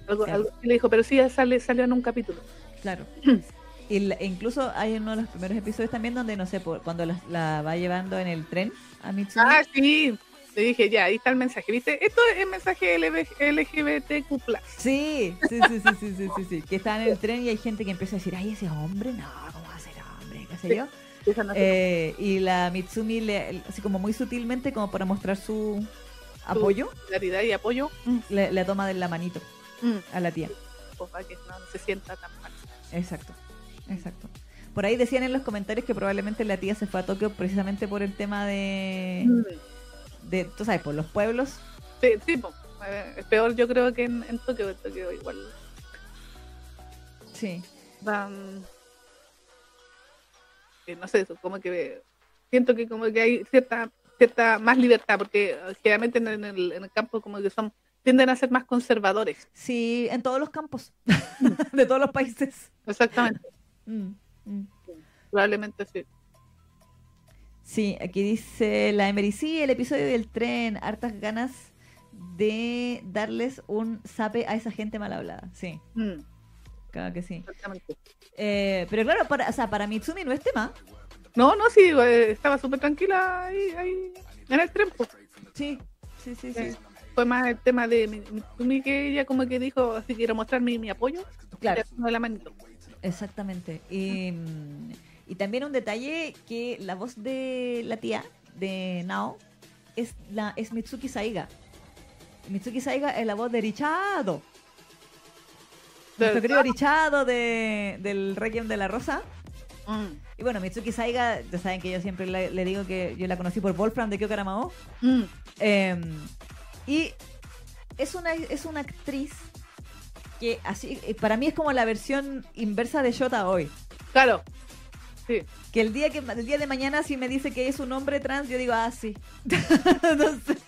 Algo, Claro. algo así le dijo, pero sí ya sale, salió en un capítulo. Claro. Y la- incluso hay uno de los primeros episodios también donde, no sé, por- cuando la, la va llevando en el tren a Mitsumi. Ah, sí. Le dije, ya, ahí está el mensaje, ¿viste? Esto es el mensaje LGBTQ+. Sí, sí, sí, sí, sí, sí, sí, sí. Que está en el tren y hay gente que empieza a decir, ay, ese hombre, no, sé yo? No Eh, y la Mitsumi, le, así como muy sutilmente, como para mostrar su apoyo, solidaridad y apoyo. Mm, le, le toma de la manito mm, a la tía. pues, para que no, no se sienta tan mal. Exacto, exacto. Por ahí decían en los comentarios que probablemente la tía se fue a Tokio precisamente por el tema de, Mm. de tú sabes, por los pueblos. Sí, sí, pues, eh, es peor yo creo que en, en Tokio, en Tokio igual Sí. van no sé, como que siento que como que hay cierta cierta más libertad, porque eh, generalmente en, el, en el campo como que son tienden a ser más conservadores. Sí, en todos los campos, de todos los países. Exactamente, Mm, mm. probablemente sí. Sí, aquí dice la Emery, sí, el episodio del tren, hartas ganas de darles un zape a esa gente mal hablada. Sí, Mm, claro que sí. exactamente. Eh, pero claro, para, o sea, para Mitsumi no es tema. No, no, sí, eh, estaba súper tranquila ahí, ahí en el tren. pues. Sí, sí, sí, sí. Eh, Fue más el tema de mi, Mitsumi que ella como que dijo, así quiero mostrar mi, mi apoyo. Claro. De la manito. Exactamente. Y, y también un detalle que la voz de la tía de Nao es la es Mitsuki Saiga. Mitsuki Saiga es la voz de Richado. Nuestro querido Richado de, del Requiem de la Rosa. Mm, Y bueno, Mitsuki Saiga, ya saben que yo siempre le, le digo que yo la conocí por Wolfram de Kyokaramao. mm, Eh, y es una, es una actriz que así eh, para mí es como la versión inversa de Shota hoy. Claro. Sí. Que el día que el día de mañana si me dice que es un hombre trans, yo digo, ah, sí. Entonces,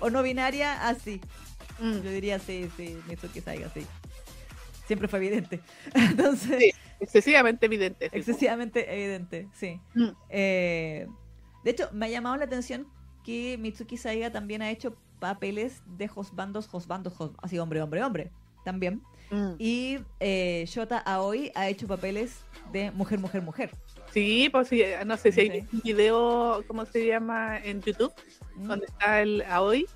o no binaria, ah, sí. Mm. Yo diría, sí, sí, Mitsuki Saiga, sí. Siempre fue evidente. Entonces, Sí, excesivamente evidente. sí. excesivamente evidente, sí. Mm, Eh, de hecho, me ha llamado la atención que Mitsuki Saiga también ha hecho papeles de hosbandos, hosbandos, hos- así hombre, hombre, hombre, también. mm. Y eh, Shota Aoi ha hecho papeles de mujer, mujer, mujer. Sí, pues sí, eh, no sé si hay un video, ¿cómo se llama? En YouTube, ¿Mm? donde está el Aoi.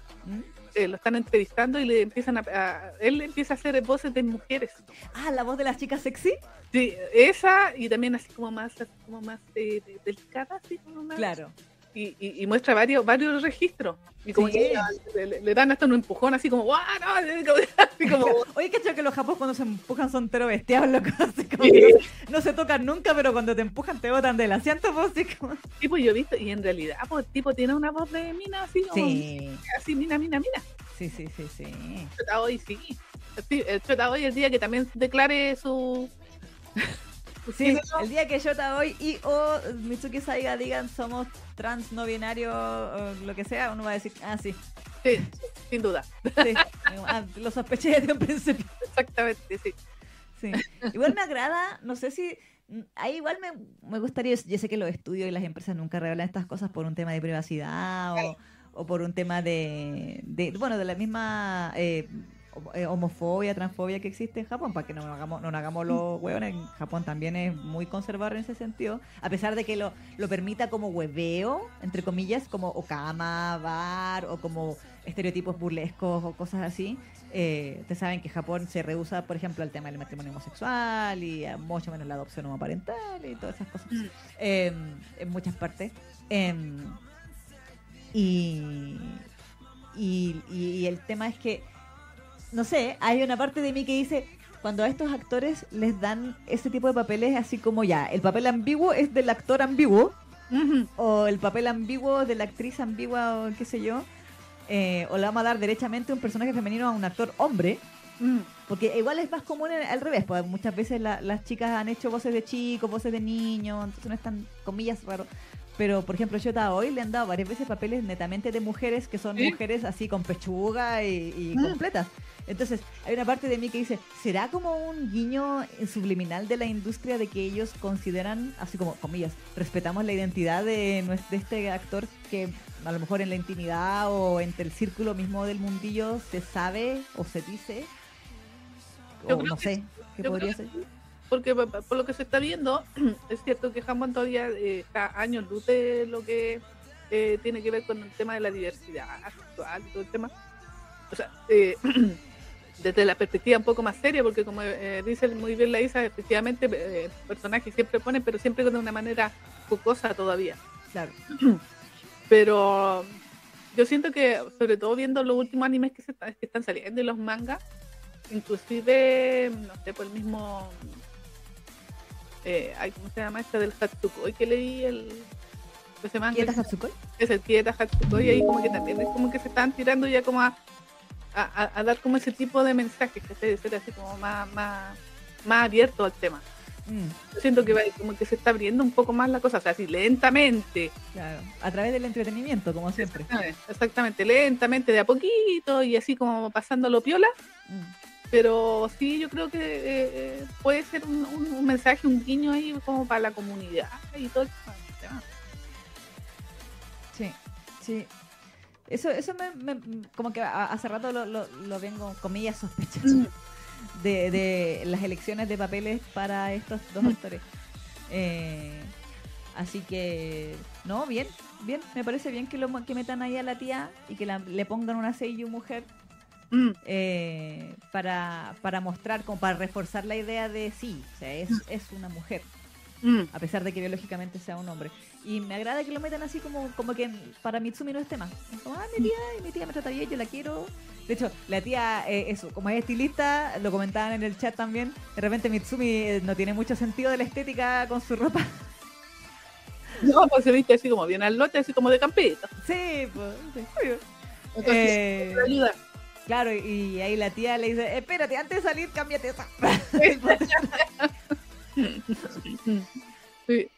Eh, lo están entrevistando y le empiezan a, a- él empieza a hacer voces de mujeres. Ah, la voz de las chicas sexy. Sí, esa y también así como más, así como más eh, de- delicada, así como más. Claro. Y, y- y muestra varios, varios registros. Y como Sí. que le, le- dan hasta un empujón así como, ¡guau! no", así como, Oye, que que los japos cuando se empujan son tero bestiados, loco. Así como Sí. no, se- no se tocan nunca, pero cuando te empujan te botan del asiento, pues, así como... tipo yo he visto, y en realidad, pues tipo tiene una voz de mina así, Sí. así, mina, mina, mina. Sí, sí, sí, sí. Chota hoy sí. Sí, el Chota hoy el día que también declare su. Sí, el día que Yota hoy y o Mitsuki Saiga digan somos trans, no binario, o lo que sea, uno va a decir, ah, sí. Sí, sin duda. Sí, ah, lo sospeché desde un principio. Exactamente, sí. Sí. Igual me agrada, no sé si. Ahí igual me, me gustaría, yo sé que los estudios y las empresas nunca revelan estas cosas por un tema de privacidad o, o por un tema de, de bueno, de la misma eh, homofobia, transfobia que existe en Japón, para que no nos hagamos, no nos hagamos los hueones. En Japón también es muy conservador en ese sentido, a pesar de que lo, lo permita como hueveo, entre comillas, como okama, bar o como estereotipos burlescos o cosas así. Eh, ustedes saben que Japón se rehúsa, por ejemplo, al tema del matrimonio homosexual y a mucho menos la adopción homoparental y todas esas cosas Mm. eh, en muchas partes. Eh, y, y, y el tema es que, no sé, hay una parte de mí que dice, cuando a estos actores les dan ese tipo de papeles, así como ya, el papel ambiguo es del actor ambiguo, o el papel ambiguo de la actriz ambigua, o qué sé yo, eh, o le vamos a dar derechamente un personaje femenino a un actor hombre, Mm. porque igual es más común en- al revés, pues muchas veces la- las chicas han hecho voces de chicos, voces de niños, entonces no es tan, comillas, raro. Pero, por ejemplo, Shota hoy le han dado varias veces papeles netamente de mujeres que son mujeres así con pechuga y, y Mm. completas. Entonces, hay una parte de mí que dice, ¿será como un guiño subliminal de la industria de que ellos consideran, así como, comillas, respetamos la identidad de, de este actor que a lo mejor en la intimidad o entre el círculo mismo del mundillo se sabe o se dice? Yo o no sé. ¿qué podría ser? Porque por lo que se está viendo, es cierto que Japón todavía eh, está años luz de lo que eh, tiene que ver con el tema de la diversidad sexual y todo el tema. O sea, eh, desde la perspectiva un poco más seria, porque como eh, dice muy bien la Isa, efectivamente, eh, personajes siempre ponen, pero siempre de una manera jocosa todavía. Claro. Pero yo siento que, sobre todo viendo los últimos animes que, se está- que están saliendo y los mangas, inclusive, no sé, por el mismo... Eh, ¿Cómo se llama este del Hatsukoi que leí? El, ese manga ¿Kieta Hatsukoi? es el Kieta Hatsukoi, ahí como que también es como que se están tirando ya como a, a, dar como ese tipo de mensajes, que se ser así como más, más, más abierto al tema. Mm, Yo siento que va- como que se está abriendo un poco más la cosa, o sea, así lentamente, claro. A través del entretenimiento, como siempre. Exactamente, exactamente, lentamente, de a poquito y así como pasándolo piola, Mm. pero sí, yo creo que eh, eh, puede ser un, un- un mensaje, un guiño ahí como para la comunidad y todo el tema. Sí, sí. Eso, eso me, me- como que hace rato lo, lo, lo vengo, comillas, sospechando Mm. de, de las elecciones de papeles para estos dos actores. Eh, así que, no, bien, bien. Me parece bien que, lo, que metan ahí a la tía y que la- le pongan una seiyuu mujer Mm, eh, para, para mostrar, como para reforzar la idea de sí, o sea, es, es una mujer. Mm, a pesar de que biológicamente sea un hombre. Y me agrada que lo metan así como, como que para Mitsumi no es tema. Como, ah, mi tía, mi tía me trata bien, yo la quiero. De hecho, la tía, eh, eso, como es estilista, lo comentaban en el chat también, de repente Mitsumi eh, no tiene mucho sentido de la estética con su ropa. No, pues se viste así como bien al lote, así como de campito. Sí, pues, sí. Entonces, Eh, ayuda. claro, y ahí la tía le dice, espérate, antes de salir, cámbiate esa. Sí,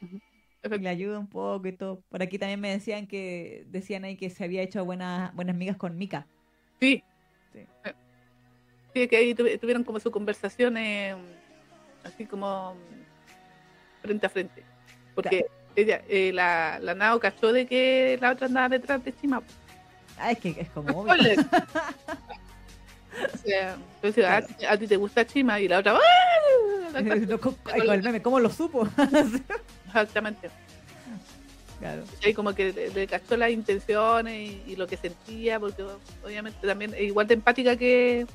le ayuda un poco y todo. Por aquí también me decían que, decían ahí que se había hecho buenas, buenas amigas con Mika. sí. Sí. Sí, que ahí tuvi- tuvieron como su conversación eh, así como mm, frente a frente. Porque ella, eh, la, la Nao cachó de que la otra andaba detrás de Chima. Ah, es que es como obvio. O sea, entonces, a, Claro. ti- a ti te gusta Chima y la otra. ¡ah! ¿cómo lo supo? Exactamente. claro. Y como que le, le cachó las intenciones y, y lo que sentía, porque obviamente también es igual de empática que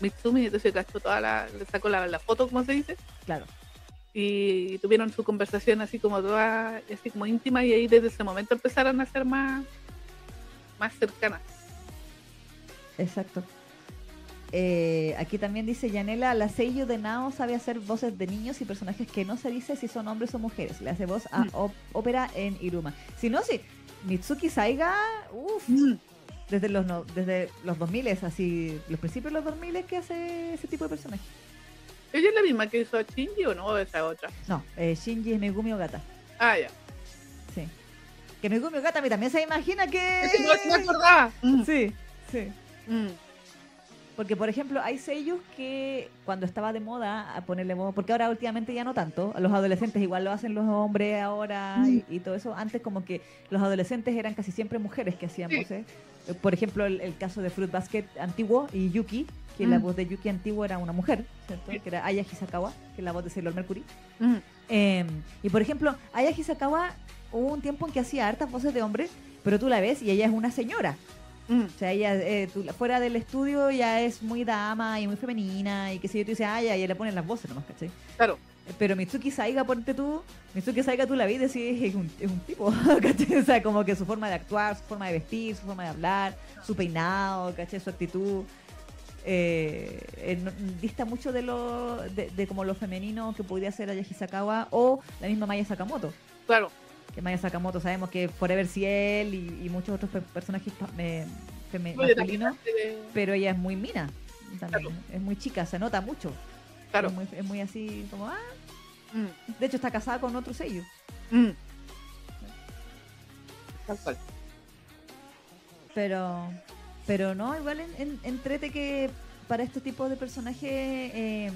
Mitsumi, entonces cachó toda la, le sacó la, la foto, como se dice, Claro. y tuvieron su conversación así como toda, así como íntima, y ahí desde ese momento empezaron a ser más, más cercanas. Exacto. Eh, aquí también dice Yanela, la Seiyu de Nao sabe hacer voces de niños y personajes que no se dice si son hombres o mujeres. Le hace voz a Mm. ópera en Iruma. Si no, sí, Mitsuki Saiga, uff, Mm. Desde los, no- desde los 2000, así, los principios de los 2000 que hace ese tipo de personaje. ¿Ella es la misma que hizo Shinji o no? Esa otra. No, eh, Shinji es Megumi Ogata. Ah, ya. Sí. Que Megumi Ogata también se imagina que... Es que no, no acordaba. Mm, Sí, sí. Mm. Porque, por ejemplo, hay sellos que cuando estaba de moda a ponerle moda, porque ahora últimamente ya no tanto, los adolescentes igual lo hacen los hombres ahora y, y todo eso. Antes como que los adolescentes eran casi siempre mujeres que hacían voces. Eh, Por ejemplo, el, el caso de Fruit Basket antiguo y Yuki, que la Mm. voz de Yuki antiguo era una mujer, ¿cierto? Sí. Que era Aya Hisakawa, que es la voz de Sailor Mercury. Mm. Eh, y por ejemplo, Aya Hisakawa hubo un tiempo en que hacía hartas voces de hombres, pero tú la ves y ella es una señora. Mm. O sea, ella eh, tú fuera del estudio ya es muy dama y muy femenina y que si yo, tú dices, ah, ya, y le ponen las voces nomás, ¿cachai? Claro. Eh, Pero Mitsuki Saiga, ponte tú, Mitsuki Saiga tú la ves y decís, es un, es un tipo, ¿cachai? O sea, como que su forma de actuar, su forma de vestir, su forma de hablar, su peinado, ¿cachai? Su actitud. Eh, eh, dista mucho de lo de, de como lo femenino que podría ser Aya Hisakawa o la misma Maya Sakamoto Claro. Maya Sakamoto sabemos que Forever Ciel y, y muchos otros pe- personajes también masculinos, de- pero ella es muy mina también, Claro. es muy chica, se nota mucho. Claro. Es muy, es muy así como, ah, Mm, de hecho está casada con otro sello. mm. Tal cual. Pero, pero no, igual en, en- entrete que para este tipo de personajes eh,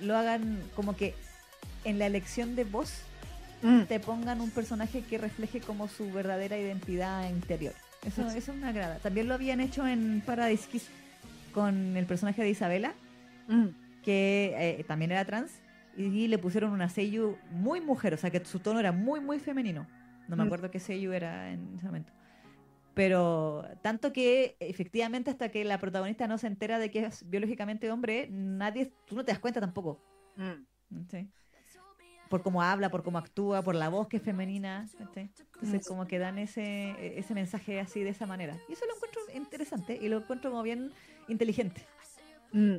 lo hagan como que en la elección de voz Mm. te pongan un personaje que refleje como su verdadera identidad interior. Eso, Sí. eso me agrada. También lo habían hecho en Paradise Kiss con el personaje de Isabela, Mm. que eh, también era trans, y le pusieron una sello muy mujer, o sea que su tono era muy, muy femenino. No me Mm. acuerdo qué sello era en ese momento. Pero tanto que efectivamente hasta que la protagonista no se entera de que es biológicamente hombre, nadie, tú no te das cuenta tampoco. Mm. ¿sí? Por cómo habla, por cómo actúa, por la voz que es femenina. ¿sí? Entonces, como que dan ese, ese mensaje así, de esa manera. Y eso lo encuentro interesante y lo encuentro como bien inteligente. Mm.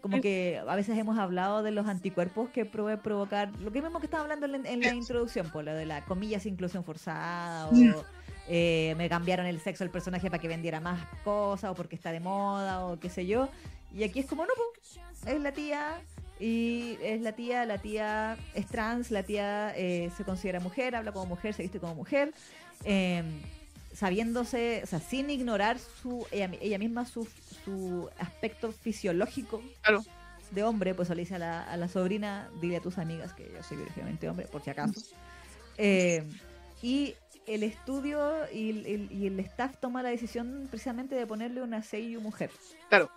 Como que a veces hemos hablado de los anticuerpos que puede provocar, lo que mismo que estaba hablando en, la- en la introducción, por lo de la comillas inclusión forzada, o Mm. eh, me cambiaron el sexo del personaje para que vendiera más cosas, o porque está de moda, o qué sé yo. Y aquí es como, no, po, es la tía, y es la tía, la tía es trans, la tía eh, se considera mujer, habla como mujer, se viste como mujer, eh, sabiéndose, o sea, sin ignorar su ella, ella misma su, su aspecto fisiológico Claro. de hombre, pues le dice a la, a la sobrina, dile a tus amigas que yo soy biológicamente hombre, por si acaso. Eh, y el estudio y el, y el staff toma la decisión precisamente de ponerle una seiyuu mujer. Claro.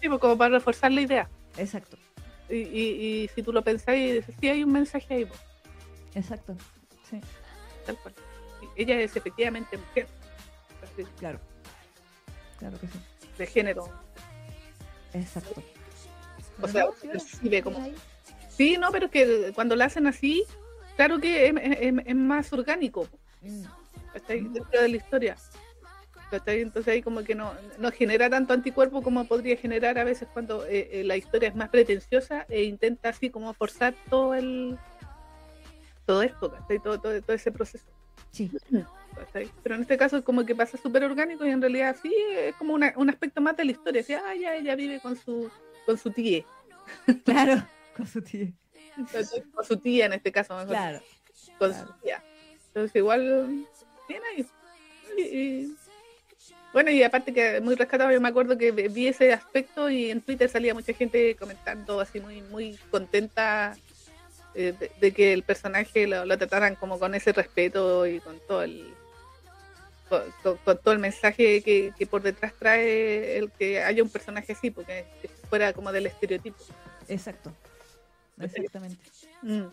Sí, pues como para reforzar la idea. Exacto, Y, y, y si tú lo pensáis, dices, sí hay un mensaje ahí, pues, exacto. Sí, tal cual. Ella es efectivamente mujer. Así, claro. Claro que sí. De género. Exacto. O sea, sí, bien como- ahí. Sí, no, pero es que cuando la hacen así, claro que es, es- es más orgánico. Mm, ¿cachai? Dentro de la historia. ¿Cachai? Entonces ahí como que no, no genera tanto anticuerpo como podría generar a veces cuando eh, eh, la historia es más pretenciosa e intenta así como forzar todo el todo esto, ¿cachai? Todo, todo, todo ese proceso. Sí, ¿cachai? Pero en este caso es como que pasa súper orgánico y en realidad sí es como una- un aspecto más de la historia. Así, ah, ya ella vive con su con su tía, claro. Con su tía. con su tía en este caso, mejor, Claro. con claro. su tía. Entonces igual bien ahí. Y- y- bueno, y aparte que muy rescatado, yo me acuerdo que vi ese aspecto y en Twitter salía mucha gente comentando así muy muy contenta eh, de, de que el personaje lo, lo trataran como con ese respeto y con todo el con, con- con todo el mensaje que, que por detrás trae el que haya un personaje así, porque que fuera como del estereotipo. Exacto. Exactamente. Mm.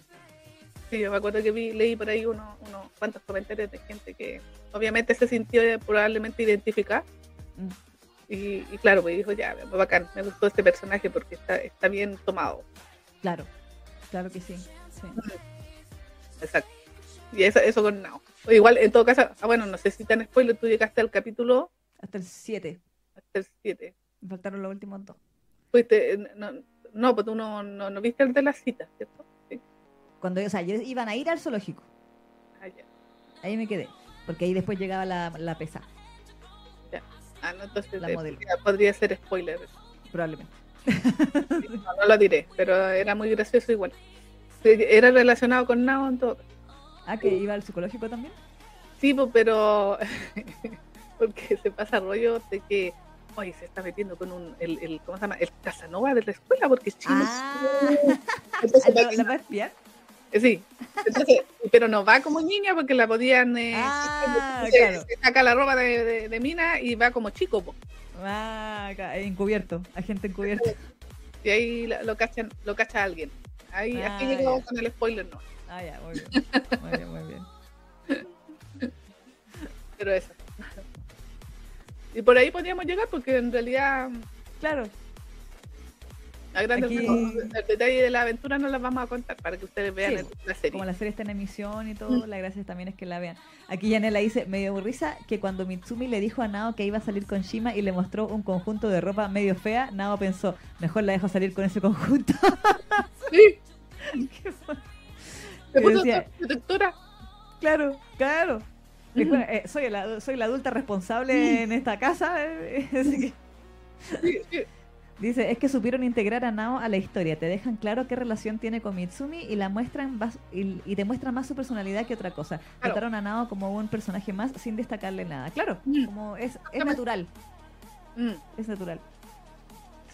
Sí, yo me acuerdo que vi, leí por ahí unos unos cuantos comentarios de gente que obviamente se sintió probablemente identificada Mm, y, y claro, pues dijo, ya, bacán, me gustó este personaje porque está, está bien tomado. Claro. Claro que sí. sí. Exacto. Y eso, eso con Nao. O igual, en todo caso, ah, bueno, no sé si tan spoiler, tú llegaste al capítulo Hasta el 7. hasta el 7. Me faltaron los últimos dos. Fuiste, eh, no, no, pues tú no, no, no viste el de las citas, ¿cierto? Cuando, o sea, ellos iban a ir al zoológico. Ah, ya. Ahí me quedé. Porque ahí después llegaba la, la pesa. no, entonces La eh, modelo. podría, ser spoiler. Probablemente. No, no lo diré, pero era muy gracioso igual. Era relacionado con Nao en todo. Ah, que iba al psicológico también. Sí, pero porque se pasa rollo de que oye, se está metiendo con un el, el ¿cómo se llama? el Casanova de la escuela porque es chino. Ah, Entonces, ¿la, la va a espiar? Eh, sí. Entonces, pero no va como niña porque la podían eh, Ah, se, claro. se saca la ropa de, de- de mina y va como chico, po. Ah, acá, encubierto, agente encubierto. y ahí lo cachan, lo cacha alguien. Ahí Ah, aquí llegó con el spoiler no, Ah, ya, muy bien. Muy bien, muy bien. pero eso. Y por ahí podríamos llegar porque en realidad Claro, a grandes Aquí- el detalle de la aventura no las vamos a contar para que ustedes vean Sí, la serie. como la serie está en emisión y todo, la gracia también es que la vean. Aquí Yanela dice, me dio risa que cuando Mitsumi le dijo a Nao que iba a salir con Shima y le mostró un conjunto de ropa medio fea, Nao pensó, mejor la dejo salir con ese conjunto. Sí, Qué fue- puso decía- protectora. claro, claro. Dijo, eh, soy, la, soy la adulta responsable en esta casa. eh, así que- Sí, sí. Dice, es que supieron integrar a Nao a la historia, te dejan claro qué relación tiene con Mitsumi y la muestran más, y, y te muestran más su personalidad que otra cosa. Claro. Trataron a Nao como un personaje más sin destacarle nada. Claro, Mm. como es, es natural, Mm. es natural.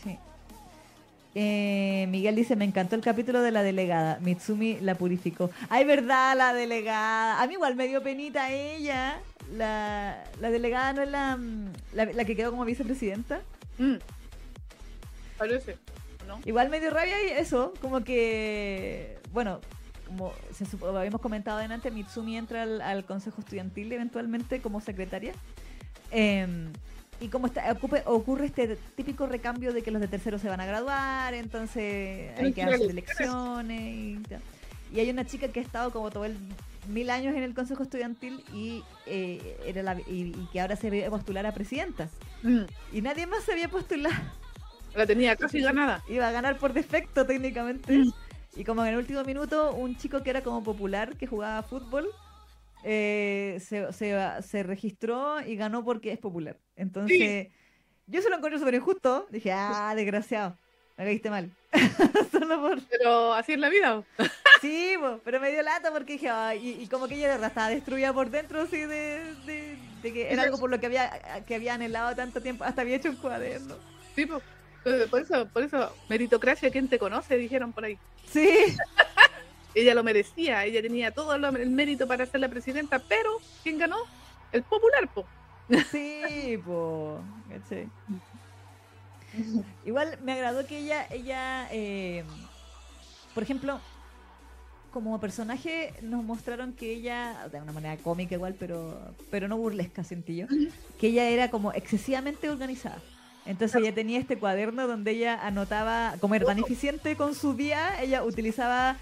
Sí. Eh, Miguel dice, me encantó el capítulo de la delegada. Mitsumi la purificó. Ay, verdad, la delegada. A mí igual me dio penita ella. La, la delegada no es la, mm, la, la que quedó como vicepresidenta. Mm. Parece, ¿o ¿no? Igual me dio rabia y eso, como que, bueno, como se supo- habíamos comentado adelante, Mitsumi entra al, al consejo estudiantil eventualmente como secretaria. Em, y como está, ocupe- ocurre este típico recambio de que los de tercero se van a graduar, entonces hay que hacer elecciones y tal. Y hay una chica que ha estado como todo el mil años en el consejo estudiantil y, eh, era la, y, y que ahora se ve postular a presidenta. Mm. Y nadie más se había postulado La tenía casi ganada. iba a ganar por defecto técnicamente. Mm. Y como en el último minuto, un chico que era como popular, que jugaba fútbol, eh, se, se- se registró y ganó porque es popular. Entonces, yo se lo encontré súper injusto. Dije, ah, desgraciado, me caíste mal. Solo por... Pero así es la vida. Sí, pero me dio lata porque dije, y, y como que ella de verdad estaba destruida por dentro, así de, de- de que era algo por lo que había, que había anhelado tanto tiempo, hasta había hecho un cuaderno. Sí, po. Por eso, por eso, meritocracia, ¿quién te conoce? Dijeron por ahí. Sí, Ella lo merecía, ella tenía todo el mérito para ser la presidenta, pero ¿quién ganó? El popular, po. Sí, po. Igual me agradó que ella, ella, eh, por ejemplo, como personaje nos mostraron que ella, de una manera cómica igual, pero, pero no burlesca, sentí yo, que ella era como excesivamente organizada. Entonces ella tenía este cuaderno donde ella anotaba, como era tan eficiente con su día, ella utilizaba,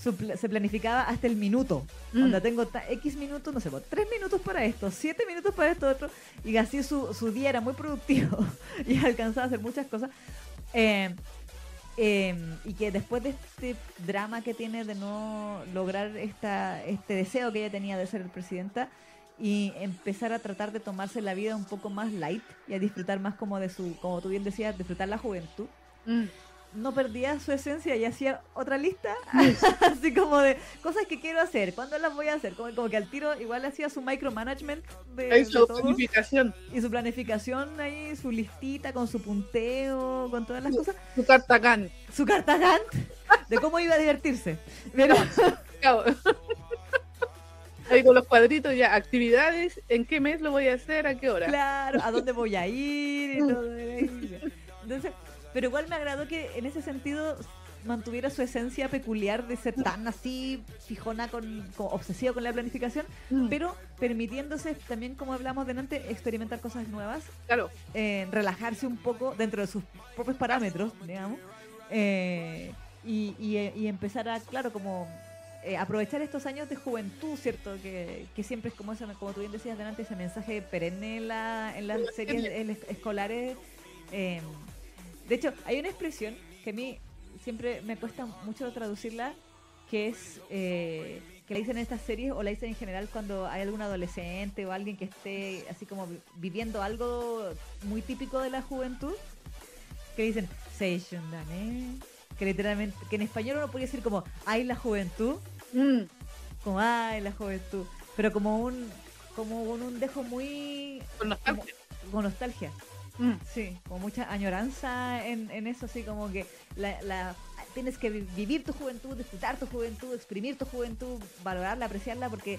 su se planificaba hasta el minuto. Mm. Onda, tengo X minutos, no sé, pues, tres minutos para esto, siete minutos para esto otro, y así su, su día era muy productivo y alcanzaba a hacer muchas cosas. Eh, eh, y que después de este drama que tiene de no lograr esta, este deseo que ella tenía de ser presidenta y empezar a tratar de tomarse la vida un poco más light y a disfrutar más como de su, como tú bien decías, disfrutar la juventud, Mm. no perdía su esencia y hacía otra lista, así como de cosas que quiero hacer, ¿cuándo las voy a hacer? Como, como que al tiro igual hacía su micromanagement de, su planificación, y su planificación ahí, su listita con su punteo, con todas las cosas, su carta Gantt. su carta Gantt de cómo iba a divertirse. Pero. Ahí con los cuadritos ya, actividades, en qué mes lo voy a hacer, a qué hora. claro, a dónde voy a ir y todo. Entonces, pero igual me agradó que en ese sentido mantuviera su esencia peculiar de ser tan así fijona con, como obsesiva con la planificación, Mm, pero permitiéndose también, como hablamos delante, experimentar cosas nuevas, Claro, eh, relajarse un poco dentro de sus propios parámetros, digamos, eh, y, y- y empezar a, claro, como eh, aprovechar estos años de juventud, ¿cierto? Que, que siempre es como, ese, como tú bien decías delante, ese mensaje perenne en, la, en las la series escolares. eh, de hecho, hay una expresión que a mí siempre me cuesta mucho traducirla, que es... eh, que le dicen en estas series o la dicen en general cuando hay algún adolescente o alguien que esté así como vi- viviendo algo muy típico de la juventud, que dicen Seishundane, que literalmente, que en español uno podría decir como ay la juventud, Mm, como ay la juventud, pero como un como con un dejo muy con nostalgia. con nostalgia. Mm, Sí, como mucha añoranza en, en eso, así como que la, la- tienes que vi- vivir tu juventud, disfrutar tu juventud, exprimir tu juventud, valorarla, apreciarla, porque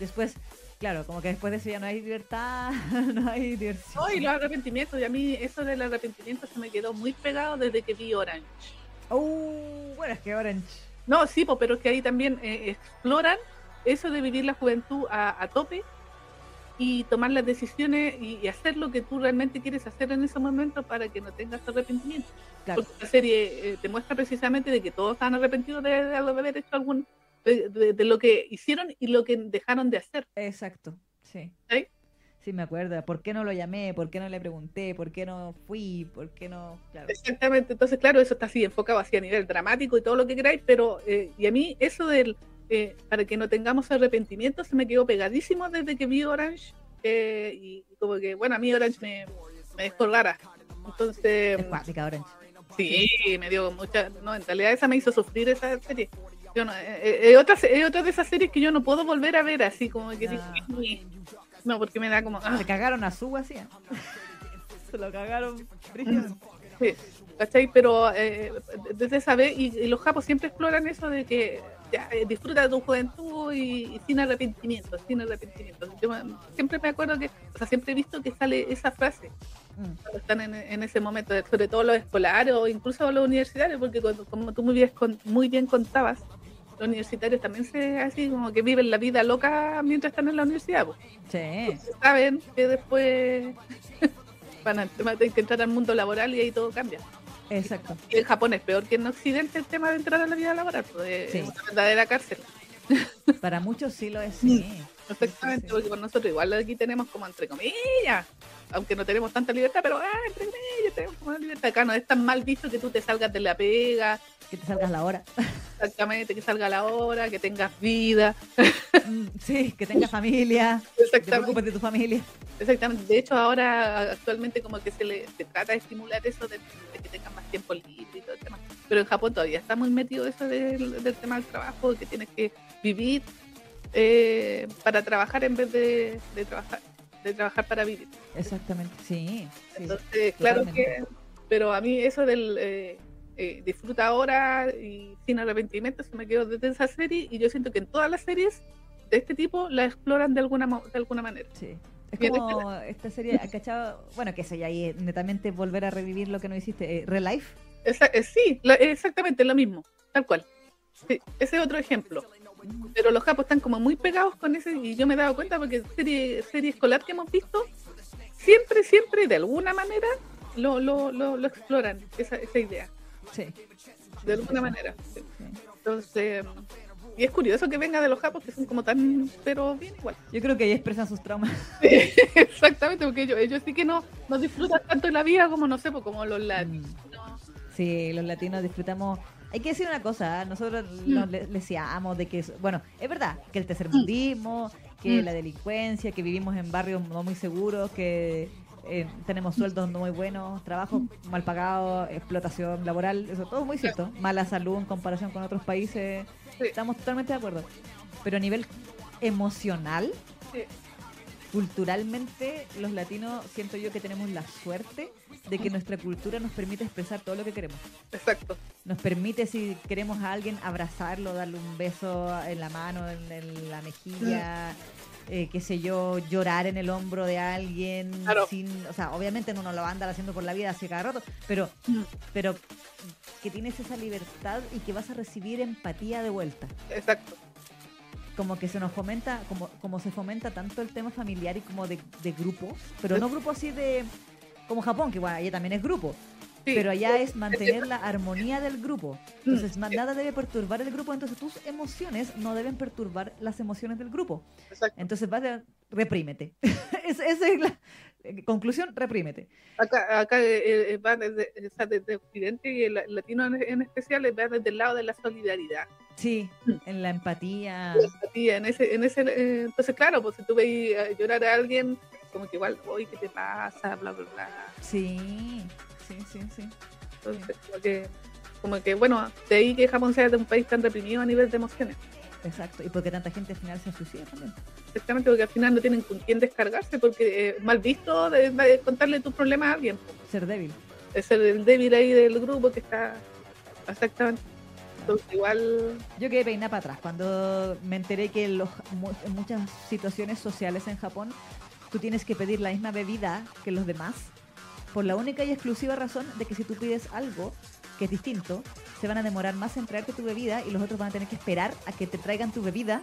después, claro, como que después de eso ya no hay libertad, no hay diversión. No, y los arrepentimientos, y a mí eso del arrepentimiento se me quedó muy pegado desde que vi Orange. Uh, bueno, es que Orange. No, sí, po, pero es que ahí también eh, exploran eso de vivir la juventud a, a tope y tomar las decisiones y, y hacer lo que tú realmente quieres hacer en ese momento para que no tengas arrepentimiento. Claro, Porque la serie eh, te muestra precisamente de que todos están arrepentidos de, de haber hecho algún de, de- de lo que hicieron y lo que dejaron de hacer. exacto, sí. ¿Sí? Sí, me acuerdo. ¿Por qué no lo llamé? ¿Por qué no le pregunté? ¿Por qué no fui? ¿Por qué no...? Claro. Exactamente, entonces claro, eso está así enfocado así a nivel dramático y todo lo que queráis, pero eh, y a mí eso del eh, para que no tengamos arrepentimiento se me quedó pegadísimo desde que vi Orange eh, y como que bueno a mí Orange me, me dejó rara, entonces Es cuática Orange. sí me dio mucha, no en realidad esa me hizo sufrir esa serie. Yo no, eh, eh, es otra, es otra de esas series que yo no puedo volver a ver así como que. No porque me da como ah, Se cagaron a su así. ¿eh? Se lo cagaron. Sí, ¿cachai? Pero eh, desde esa vez, y, y los japos siempre exploran eso de que ya, eh, disfruta de tu juventud y, y sin arrepentimiento, sin arrepentimiento. Yo me- siempre me acuerdo que, o sea, siempre he visto que sale esa frase Mm. cuando están en, en ese momento, sobre todo los escolares o incluso los universitarios, porque cuando- como tú muy bien, muy bien contabas, los universitarios también se así como que viven la vida loca mientras están en la universidad. pues. Sí. Saben que después van a, tener que entrar al mundo laboral y ahí todo cambia. Exacto. Y en Japón es peor que en Occidente el tema de entrar a la vida laboral, pues, es Sí. una verdadera cárcel. Para muchos sí lo es, sí. Exactamente, Sí, sí, porque con nosotros igual aquí tenemos como entre comillas, aunque no tenemos tanta libertad, pero ah, entre comillas tenemos una libertad. Acá no es tan mal visto que tú te salgas de la pega, Que te salgas la hora. exactamente, que salga la hora, que tengas vida. Mm, Sí, que tengas familia. Que te Exactamente, preocupes de tu familia. exactamente. De hecho, ahora actualmente como que se le se trata de estimular eso de, de que tengas más tiempo libre y todo el tema. Pero en Japón todavía está muy metido eso del, del tema del trabajo, que tienes que vivir eh, para trabajar en vez de, de trabajar de trabajar para vivir. Exactamente. Sí. sí. Entonces, claro totalmente. que, pero a mí eso del eh, eh, disfruta ahora y sin arrepentimiento se me quedó desde esa serie y yo siento que en todas las series de este tipo la exploran de alguna de alguna manera. Sí. Es como esta serie, ¿cachado? Bueno, que eso ya ahí netamente volver a revivir lo que no hiciste. Eh, Real Life. Esa- eh, sí, la- exactamente lo mismo, tal cual. Sí, ese es otro ejemplo. Pero los japos están como muy pegados con ese y yo me he dado cuenta porque serie, serie escolar que hemos visto, siempre, siempre, de alguna manera, lo, lo, lo, lo exploran, esa, esa idea. Sí. de alguna manera. sí. Entonces, y es curioso que venga de los japos que son como tan, pero bien igual. Yo creo que ahí expresan sus traumas. Exactamente, porque ellos, ellos sí que no, no disfrutan tanto de la vida como, no sé, pues, como los latinos. Sí, los latinos disfrutamos. Hay que decir una cosa, ¿eh? nosotros Mm. nos le- deseamos de que, bueno, es verdad, que el tercermundismo, que Mm. la delincuencia, que vivimos en barrios no muy seguros, que eh, tenemos sueldos no muy buenos, trabajo mal pagado, explotación laboral, eso todo muy cierto. Mala salud en comparación con otros países, Sí. estamos totalmente de acuerdo. Pero a nivel emocional, Sí. culturalmente, los latinos siento yo que tenemos la suerte de que nuestra cultura nos permite expresar todo lo que queremos Exacto. nos permite si queremos a alguien abrazarlo, darle un beso en la mano, en, en la mejilla, eh, qué sé yo, llorar en el hombro de alguien Claro. sin, o sea, obviamente uno no lo va a andar haciendo por la vida así cada rato, pero Mm. pero que tienes esa libertad y que vas a recibir empatía de vuelta. Exacto. Como que se nos fomenta, como, como se fomenta tanto el tema familiar y como de, de grupos, pero no grupos así de como Japón, que bueno, allá también es grupo, Sí. pero allá es mantener la armonía del grupo. Entonces, Mm, nada debe perturbar el grupo, entonces tus emociones no deben perturbar las emociones del grupo. Exacto. Entonces, vas a- reprímete. esa es la eh, conclusión, reprímete. Acá, acá eh, eh, va desde, desde, Occidente y el latino en, especial va desde el lado de la solidaridad. Sí, mm. en la empatía. La empatía, en ese, en ese, entonces claro, pues si tú veis llorar a alguien, como que igual, oye, ¿qué te pasa? Bla, bla, bla. Sí, sí, sí, sí. Entonces, Como, que, como que, bueno, de ahí que Japón sea de un país tan reprimido a nivel de emociones. Exacto, y porque tanta gente al final se suicida también. Exactamente, porque al final no tienen con quién descargarse, porque mal visto de, contarle tus problemas a alguien. Ser débil. Es el débil ahí del grupo que está exactamente. Entonces, igual. Yo quedé peinada para atrás cuando me enteré que en muchas situaciones sociales en Japón tú tienes que pedir la misma bebida que los demás por la única y exclusiva razón de que si tú pides algo que es distinto, se van a demorar más en traerte tu bebida y los otros van a tener que esperar a que te traigan tu bebida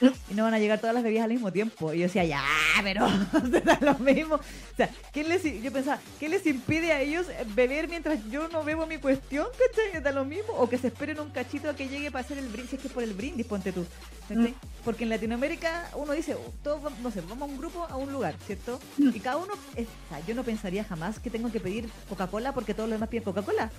y no van a llegar todas las bebidas al mismo tiempo. Y yo decía, ya, pero da lo mismo. O sea, ¿qué les, yo pensaba, ¿qué les impide a ellos beber mientras yo no bebo mi cuestión? ¿Cachai? ¿Da lo mismo? O que se esperen un cachito a que llegue para hacer el brindis, es que es por el brindis, ponte tú. Mm. Porque en Latinoamérica uno dice, oh, todos, no sé, vamos a un grupo, a un lugar, ¿cierto? Mm. Y cada uno, o sea, yo no pensaría jamás que tengo que pedir Coca-Cola porque todos los demás piden Coca-Cola.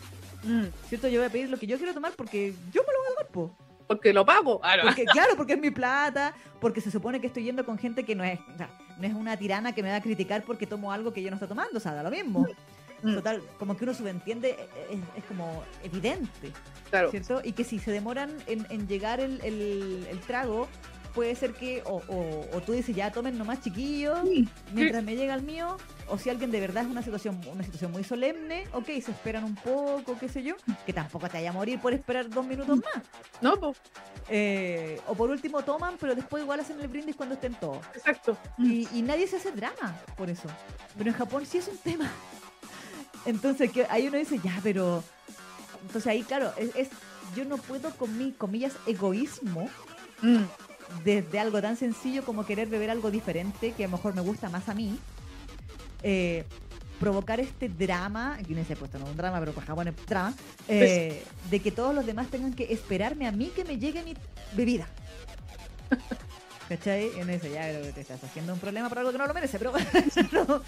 Mm. ¿Cierto? Yo voy a pedir lo que yo quiero tomar porque yo me lo voy a tomar, po porque lo pago. Ah, porque, claro, porque es mi plata, porque se supone que estoy yendo con gente que no es, no es una tirana que me va a criticar porque tomo algo que yo no estoy tomando, o sea, da lo mismo. Mm. Total, como que uno subentiende, es, es como evidente. Claro. ¿Cierto? Y que si se demoran en, llegar el, el trago, puede ser que o, o, tú dices ya tomen nomás chiquillos mientras me llega el mío o si alguien de verdad es una situación una situación muy solemne ok se esperan un poco qué sé yo que tampoco te vaya a morir por esperar dos minutos mm. más. No pues o por último toman pero después igual hacen el brindis cuando estén todos. Exacto. Y, y nadie se hace drama por eso. Pero en Japón sí es un tema. Entonces que ahí uno dice ya pero entonces ahí claro es, yo no puedo con mi comillas egoísmo mm desde algo tan sencillo como querer beber algo diferente que a lo mejor me gusta más a mí, eh, provocar este drama, aquí no se ha puesto no un drama, pero por Japón es drama, eh, de que todos los demás tengan que esperarme a mí que me llegue mi bebida. ¿Cachai? En ese ya te estás haciendo un problema por algo que no lo merece, pero,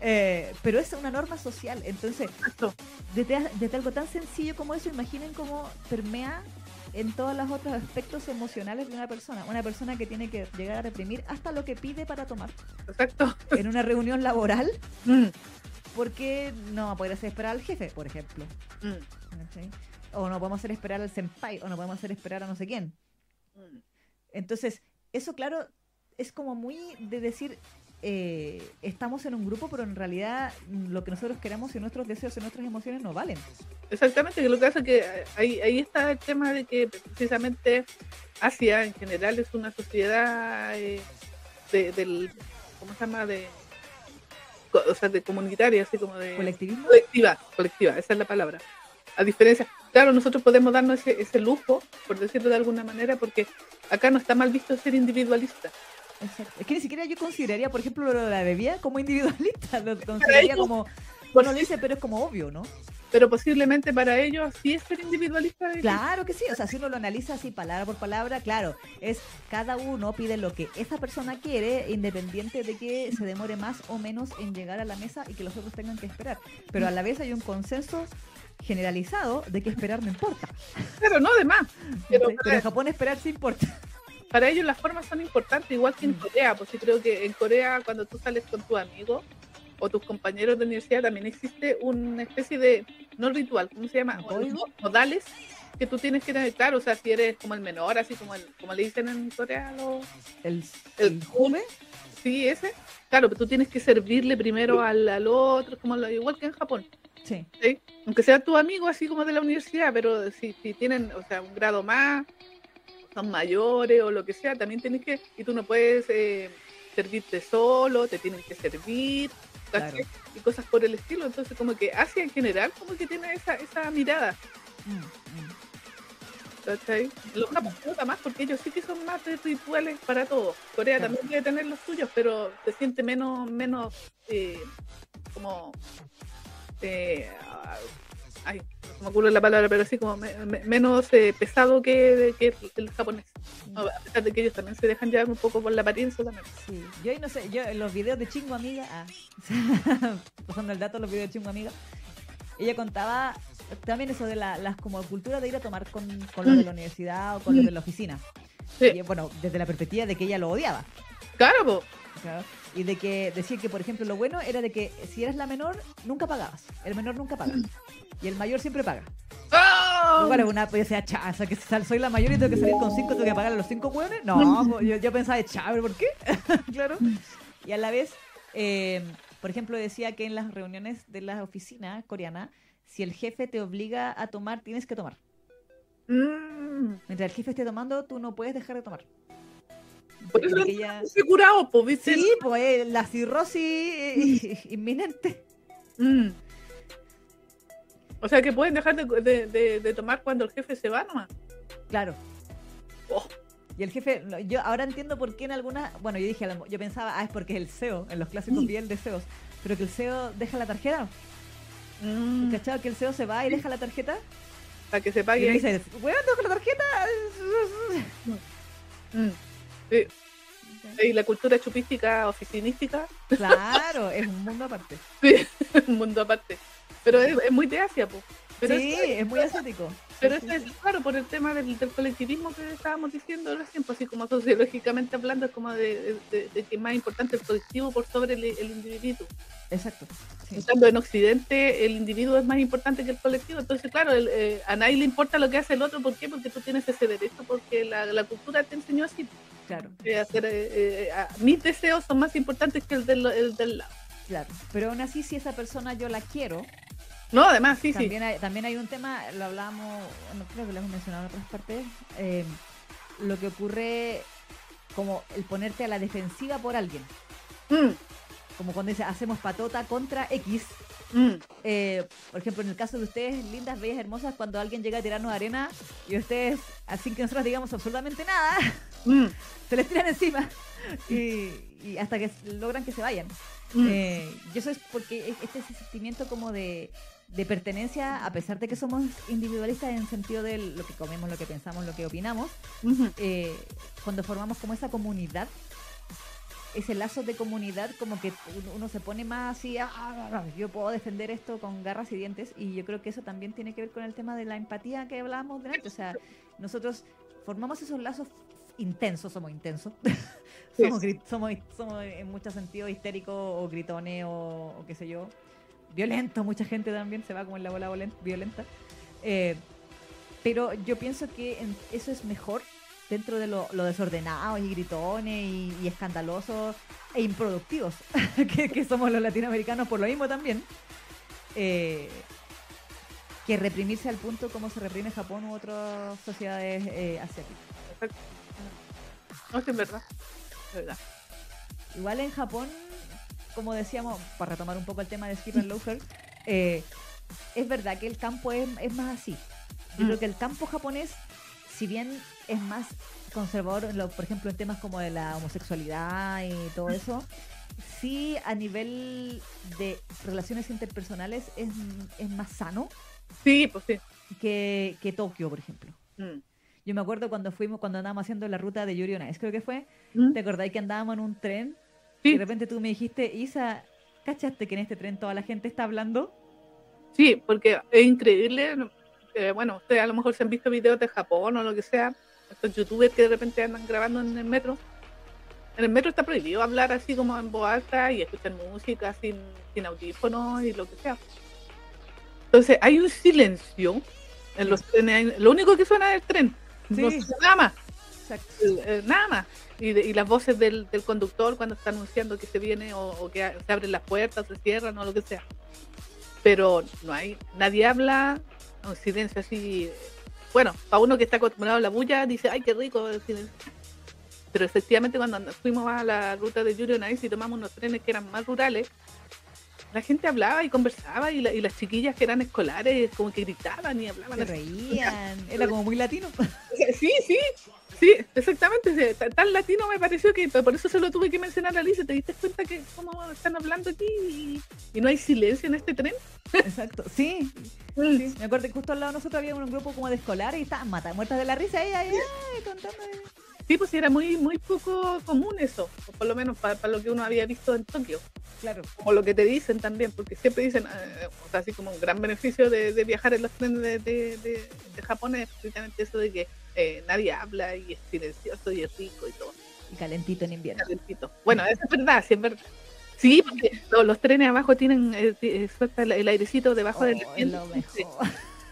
eh, pero es una norma social. Entonces, desde, desde algo tan sencillo como eso, imaginen cómo permea en todos los otros aspectos emocionales de una persona. Una persona que tiene que llegar a reprimir hasta lo que pide para tomar. Exacto. En una reunión laboral. Mm. Porque no va a poder hacer esperar al jefe, por ejemplo. Mm. O no podemos hacer esperar al senpai, o no podemos hacer esperar a no sé quién. Mm. Entonces, eso claro, es como muy de decir, eh, estamos en un grupo, pero en realidad lo que nosotros queremos y nuestros deseos y nuestras emociones no valen. Exactamente, lo que pasa es que ahí, ahí está el tema de que precisamente Asia en general es una sociedad eh, de, del, ¿cómo se llama? De, o sea, de comunitaria, así como de... ¿Colectivismo? Colectiva, colectiva, esa es la palabra. A diferencia, claro, nosotros podemos darnos ese, ese lujo, por decirlo de alguna manera, porque acá no está mal visto ser individualista. Es que ni siquiera yo consideraría, por ejemplo, lo de la bebida como individualista. Lo consideraría como. Bueno, lo dice, pero es como obvio, ¿no? Pero posiblemente para ellos sí es ser individualista. Claro que sí, o sea, si uno lo analiza así palabra por palabra, claro, es cada uno pide lo que esa persona quiere, independiente de que se demore más o menos en llegar a la mesa y que los otros tengan que esperar. Pero a la vez hay un consenso generalizado de que esperar no importa. Pero no de más. Pero, pero en Japón esperar sí importa para ellos las formas son importantes, igual que en mm. Corea, porque creo que en Corea cuando tú sales con tu amigo o tus compañeros de universidad también existe una especie de, no ritual, ¿cómo se llama? Modales que tú tienes que tener claro, o sea, si eres como el menor, así como el, como le dicen en Corea los... ¿El, el, jume? Sí, ese. Claro, pero tú tienes que servirle primero al, al otro, como lo, igual que en Japón. Sí. Aunque sea tu amigo así como de la universidad, pero si, si tienen, o sea, un grado más, son mayores o lo que sea, también tienes que, y tú no puedes eh, servirte solo, te tienen que servir, y cosas por el estilo. Entonces, como que Asia en general, como que tiene esa, esa mirada. Mm, mm. Los japoneses más porque ellos sí que son más rituales para todo. Corea también debe tener los suyos, pero se siente menos, menos eh, como eh, ay, no me ocurre la palabra, pero así como me- me- menos eh, pesado que, que el japonés. No, a pesar de que ellos también se dejan llevar un poco por la apariencia también. Sí, yo ahí no sé, yo en los videos de Chingo Amiga, ah, pasando el dato, los videos de Chingo Amiga, ella contaba también eso de la, las como cultura de ir a tomar con, con los de la universidad o con los de la oficina. Sí. Y, bueno, desde la perspectiva de que ella lo odiaba. Claro, po. claro, Y de que decía que, por ejemplo, lo bueno era de que si eras la menor, nunca pagabas. El menor nunca paga. Y el mayor siempre paga. ¡Ah! Igual es una, pues decía, cha, o sea, que soy la mayor y tengo que salir con cinco, tengo que pagar a los cinco hueones. No, yo, yo pensaba, cha, pero ¿por qué? claro. Y a la vez, eh, por ejemplo, decía que en las reuniones de la oficina coreana, si el jefe te obliga a tomar, tienes que tomar. Mm. Mientras el jefe esté tomando, tú no puedes dejar de tomar. Por eso ella- Se curado, pues, ¿viste? Sí, pues eh, la cirrosis eh, inminente. Mm. O sea que pueden dejar de, de- de- de tomar cuando el jefe se va nomás. Claro. Oh. Y el jefe, yo ahora entiendo por qué en algunas, bueno, yo dije, yo pensaba, ah, es porque es el CEO, en los clásicos Mm. bien de CEOs, pero que el CEO deja la tarjeta, Mm. ¿cachado? Que el CEO se va y deja la tarjeta, Para que se y pague le ahí. dice, weón, dejo la tarjeta. Mm. Sí. Y la cultura chupística oficinística, Claro, es un mundo aparte. sí, un mundo aparte. Pero es, es muy de Asia, pues. Pero sí, eso- es muy asiático. Pero Sí, eso sí, es, claro, por el tema del, del colectivismo que estábamos diciendo recién, pues así como sociológicamente hablando, es como de, de- de que es más importante el colectivo por sobre el, el individuo. Exacto. sí. Cambio, en Occidente el individuo es más importante que el colectivo. Entonces, claro, el, eh, a nadie le importa lo que hace el otro. ¿Por qué? Porque tú tienes ese derecho, porque la, la cultura te enseñó así. Claro, eh, hacer, eh, eh, mis deseos son más importantes que el del, el del lado. claro. Pero aún así, si esa persona yo la quiero, No, además, sí, sí. también, hay, también hay un tema, lo hablamos, no creo que lo hemos mencionado en otras partes, eh, lo que ocurre como el ponerte a la defensiva por alguien. Mm, Como cuando dice, hacemos patota contra X. mm. Eh, por ejemplo, en el caso de ustedes, lindas, bellas, hermosas, cuando alguien llega a tirarnos arena y ustedes, así que nosotros digamos absolutamente nada, Mm, se les tiran encima y, y hasta que logran que se vayan. mm. Eh, y eso es porque es- este sentimiento como de, de pertenencia, a pesar de que somos individualistas en el sentido de lo que comemos, lo que pensamos, lo que opinamos, eh, cuando formamos como esa comunidad, ese lazo de comunidad, como que uno, se pone más así, "Ah, ah, ah, yo puedo defender esto con garras y dientes, y yo creo que eso también tiene que ver con el tema de la empatía que hablábamos delante. O sea, nosotros formamos esos lazos intensos, somos intensos. Somos, somos, somos en muchos sentidos histéricos o gritones o, o qué sé yo. Violentos, mucha gente también se va como en la bola violenta. Eh, pero yo pienso que eso es mejor dentro de lo, lo desordenados y gritones y, y escandalosos e improductivos que, que somos los latinoamericanos por lo mismo también. Eh, que reprimirse al punto como se reprime Japón u otras sociedades eh, asiáticas. No, es verdad. Es verdad. Igual en Japón, como decíamos, para retomar un poco el tema de Skip and Loafer, eh, es verdad que el campo es, es más así. Yo Mm. creo que el campo japonés, si bien es más conservador, lo- por ejemplo, en temas como de la homosexualidad y todo eso, sí a nivel de relaciones interpersonales es, es más sano Sí, pues sí. que, que Tokio, por ejemplo. Mm. Yo me acuerdo cuando fuimos, cuando andábamos haciendo la ruta de Yuri on Ice, creo que fue, Mm. ¿te acordáis que andábamos en un tren Sí. y de repente tú me dijiste, Isa, ¿cachaste que en este tren toda la gente está hablando? Sí, porque es increíble. Eh, bueno, ustedes a lo mejor se han visto videos de Japón o lo que sea, estos youtubers que de repente andan grabando en el metro. En el metro está prohibido hablar así como en voz alta y escuchar música sin, sin audífonos y lo que sea. Entonces hay un silencio en los trenes. Lo único que suena es el tren. No suena nada más. Eh, nada más. Y, de- y las voces del, del conductor cuando está anunciando que se viene o, o que se abren las puertas, se cierran o lo que sea. Pero no hay, nadie habla, un silencio así. Bueno, para uno que está acostumbrado a la bulla, dice, ay, qué rico el silencio. Pero efectivamente cuando and- fuimos a la ruta de Yuri on Ice y tomamos unos trenes que eran más rurales, la gente hablaba y conversaba y, la- y las chiquillas que eran escolares como que gritaban y hablaban. Se reían, era como muy latino. Sí, sí, sí, exactamente. Tan latino me pareció que por eso se lo tuve que mencionar a Alicia. ¿Te diste cuenta que cómo están hablando aquí y, y no hay silencio en este tren? Exacto, sí. Sí, me acuerdo que justo al lado de nosotros había un grupo como de escolares y estaban mata, muertas de la risa ahí, ahí, ay, contando. Sí, pues era muy, muy poco común eso, o por lo menos para, lo que uno había visto en Tokio, Claro. como lo que te dicen también, porque siempre dicen, eh, o sea, así como un gran beneficio de, de viajar en los trenes de, de, de- de Japón es precisamente eso de que eh, nadie habla y es silencioso y es rico y todo, Y calentito en invierno. calentito. Bueno, eso es verdad, sí es verdad. Sí, porque lo- los trenes abajo tienen, eh, eh, suelta el, el airecito debajo del Oh, es asiento.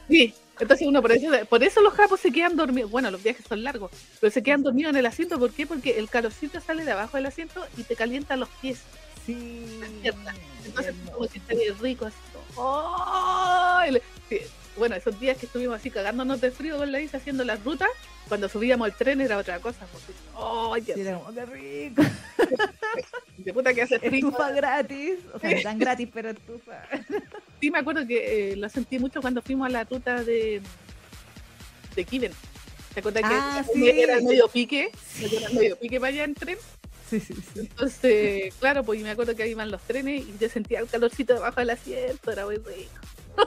Sí. entonces uno por eso, por eso los japos se quedan dormidos. Bueno, los viajes son largos, pero se quedan dormidos en el asiento. ¿Por qué? Porque el calorcito sale de abajo del asiento y te calienta los pies. Sí. Entonces, como que está rico, así. Bueno, esos días que estuvimos así cagándonos de frío con la Isa haciendo las rutas, cuando subíamos el tren era otra cosa. Porque, ¡ay! Sí, qué era como, qué rico. de puta que hace frío! Estufa gratis. O sea, no tan gratis, pero estufa. Sí, me acuerdo que eh, lo sentí mucho cuando fuimos a la ruta de, de Kiven. ¿Te acuerdas Ah, que sí. era el medio pique? Sí. Era el medio pique para allá en tren. Sí, sí, sí. Entonces, claro, pues me acuerdo que ahí iban los trenes y yo sentía el calorcito debajo del asiento, era muy rico.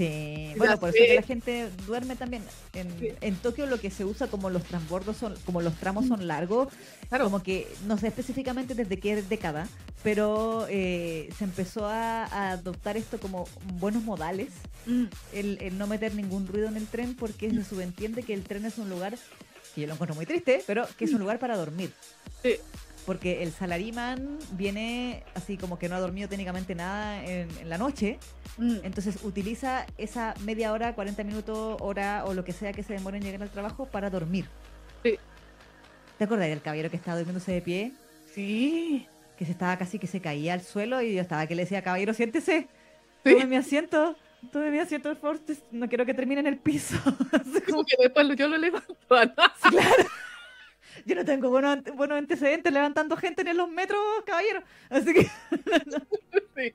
Sí, bueno, por eso que la gente duerme también. En, Sí. en Tokio lo que se usa como los transbordos son, como los tramos son largos, Claro. como que no sé específicamente desde qué década, pero eh, se empezó a, a adoptar esto como buenos modales, Mm, el, el no meter ningún ruido en el tren porque se subentiende que el tren es un lugar, que yo lo encuentro muy triste, pero que es un lugar para dormir. Sí. Porque el salariman viene así como que no ha dormido técnicamente nada en, en la noche, mm. entonces utiliza esa media hora, 40 minutos, hora o lo que sea que se demore en llegar al trabajo para dormir. Sí. ¿Te acordás del caballero que estaba durmiéndose de pie? Sí. Que se estaba casi que se caía al suelo y yo estaba que le decía, caballero, siéntese, Sí. tome mi asiento, tome mi asiento, por favor, no quiero que termine en el piso. Como, Como que después yo lo levanto. ¿no? Yo no tengo buenos, buenos antecedentes levantando gente en los metros, caballero. Así que,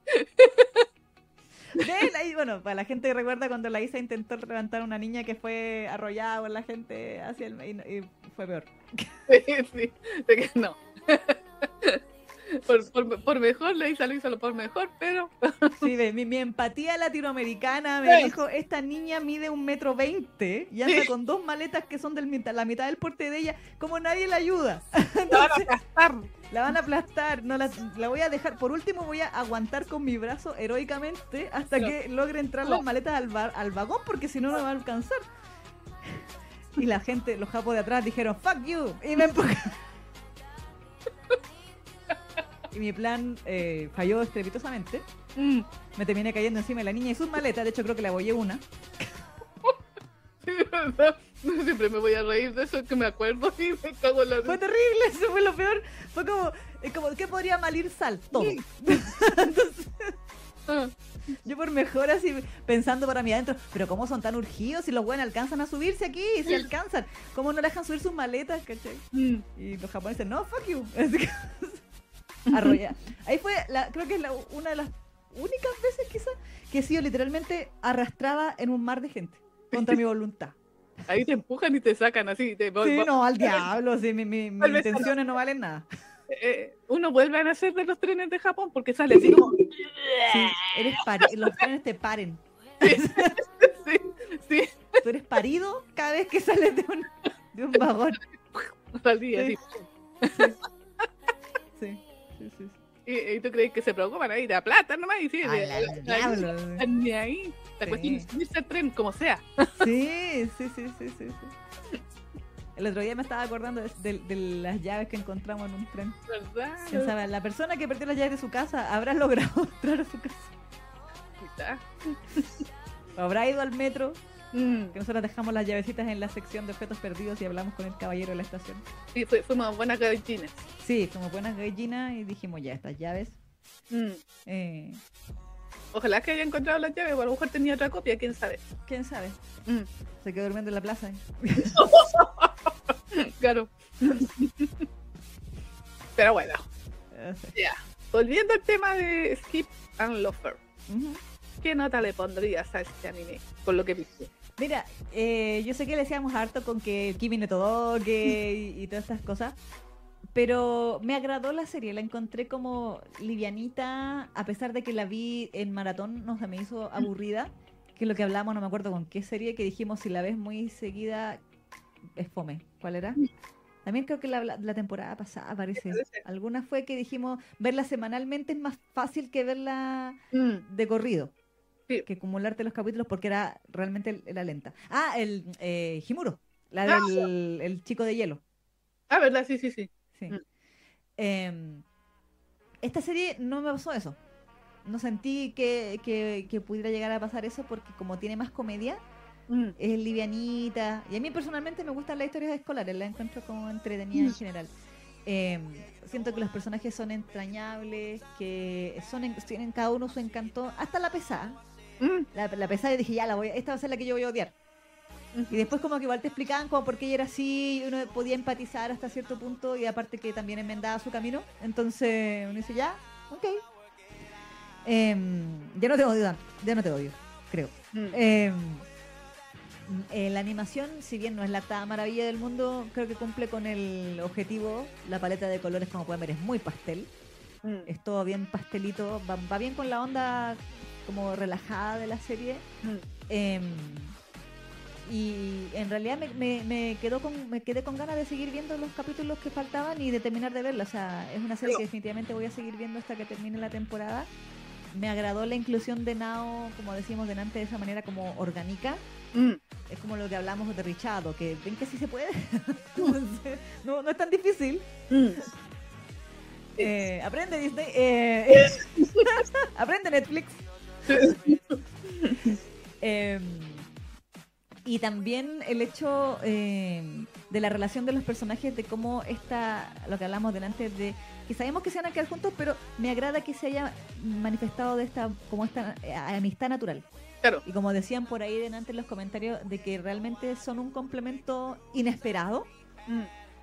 Sí. de ahí, bueno, para la gente que recuerda cuando la Isa intentó levantar a una niña que fue arrollada por la gente hacia el... y- y fue peor. Sí, sí. De que no. Por, por, por mejor, la Isa lo hizo por mejor, pero Sí, mi, mi empatía latinoamericana me Sí. dijo, esta niña mide un metro veinte y anda con dos maletas que son mitad, la mitad del porte de ella, como nadie la ayuda. la van a aplastar. La van a aplastar, no la, la voy a dejar, por último voy a aguantar con mi brazo heroicamente hasta que logre entrar las maletas al, bar- al vagón porque si no no va a alcanzar. Y la gente, los japos de atrás dijeron, fuck you, y me empujaron. Y mi plan eh, falló estrepitosamente. Mm. Me terminé cayendo encima de la niña y sus maletas. De hecho, creo que le abollé una. Sí, ¿verdad? Siempre me voy a reír de eso que me acuerdo y me cago en la Fue terrible, eso fue lo peor. Fue como, ¿qué podría mal ir sal? Todo. Entonces, Ah, yo por mejor así pensando para mí adentro, pero ¿cómo son tan urgidos si los buenos alcanzan a subirse aquí? Si alcanzan, ¿cómo no dejan subir sus maletas? ¿cachai? mm. Y los japoneses, no, fuck you. Así que, arrolla. Ahí fue, la, creo que es la- una de las únicas veces quizás que he sido literalmente arrastrada en un mar de gente contra mi voluntad. Ahí te empujan y te sacan así. Te, Sí, no, al diablo, sí, mi, mi- mis a intenciones no valen nada. eh, uno vuelve a nacer de los trenes de Japón porque sale así como. Sí, eres los trenes te paren. Sí, sí, Tú eres parido cada vez que sales de un, de un vagón. salí Sí. así. Sí. Y, tú crees que se preocupan ahí de plata nomás y sí, ni ahí. La Sí. cuestión es subirse al tren como sea. Sí, sí, sí, sí, sí. El otro día me estaba acordando de, las llaves que encontramos en un tren. ¿Verdad? Pensaba, la persona que perdió las llaves de su casa habrá logrado entrar a su casa. Quizá. O habrá ido al metro, Mm, que nosotros dejamos las llavecitas en la sección de objetos perdidos y hablamos con el caballero de la estación. Sí, fuimos buenas gallines. Sí, como buenas gallinas y dijimos ya, estas llaves. Mm. eh, Ojalá que haya encontrado las llaves, o a lo mejor tenía otra copia, quién sabe. ¿Quién sabe? Mm, Se quedó durmiendo en la plaza. Claro. Pero bueno, Eh, ya. Volviendo al tema de Skip and. Ujú. ¿Qué nota le pondrías a este anime? Con lo que viste. Mira, eh, yo sé que le decíamos harto con que Kimi no Todoke y, y todas estas cosas, pero me agradó la serie, la encontré como livianita, a pesar de que la vi en maratón, no se me hizo aburrida. que es lo que hablamos, no me acuerdo con qué serie, que dijimos si la ves muy seguida es fome. ¿Cuál era? También creo que la, la- la temporada pasada parece. parece. Alguna fue que dijimos verla semanalmente es más fácil que verla Mm, de corrido. Que acumularte los capítulos porque era realmente era lenta. Ah, el eh, Himuro, la Ah, del el chico de hielo. Ah, ¿verdad? Sí, sí, sí. Sí. Mm. Em, esta serie no me pasó eso. No sentí que, que- que pudiera llegar a pasar eso porque como tiene más comedia, Mm, es livianita. Y a mí personalmente me gustan las historias escolares, las encuentro como entretenidas en general. Em, siento que los personajes son entrañables, que son en- tienen cada uno su encanto, hasta la pesada. Mm, La, la pesada y dije, ya, la voy, esta va a ser la que yo voy a odiar. mm. Y después como que igual te explicaban como por qué ella era así, y uno podía empatizar hasta cierto punto y aparte que también enmendaba su camino. Entonces uno dice, ya, ok. Em, ya no te odio, ya no te odio, creo. Mm. Em, eh, la animación, si bien no es la octava maravilla del mundo, creo que cumple con el objetivo. La paleta de colores, como pueden ver, es muy pastel. Mm, Es todo bien pastelito, va, va bien con la onda como relajada de la serie. Em, y en realidad me, me, me quedó con, me quedé con ganas de seguir viendo los capítulos que faltaban y de terminar de verla. O sea, es una serie que definitivamente voy a seguir viendo hasta que termine la temporada. Me agradó la inclusión de Nao, como decimos delante, de esa manera como orgánica. Mm, Es como lo que hablamos de Richado, que ven que sí se puede. Entonces, no, no es tan difícil. mm. Eh, aprende Disney. eh, aprende Netflix. Eh, y también el hecho eh, de la relación de los personajes, de cómo está, lo que hablamos delante, de que sabemos que se van a quedar juntos, pero me agrada que se haya manifestado de esta, como esta eh, amistad natural. Claro. Y como decían por ahí delante en los comentarios, de que realmente son un complemento inesperado Mm,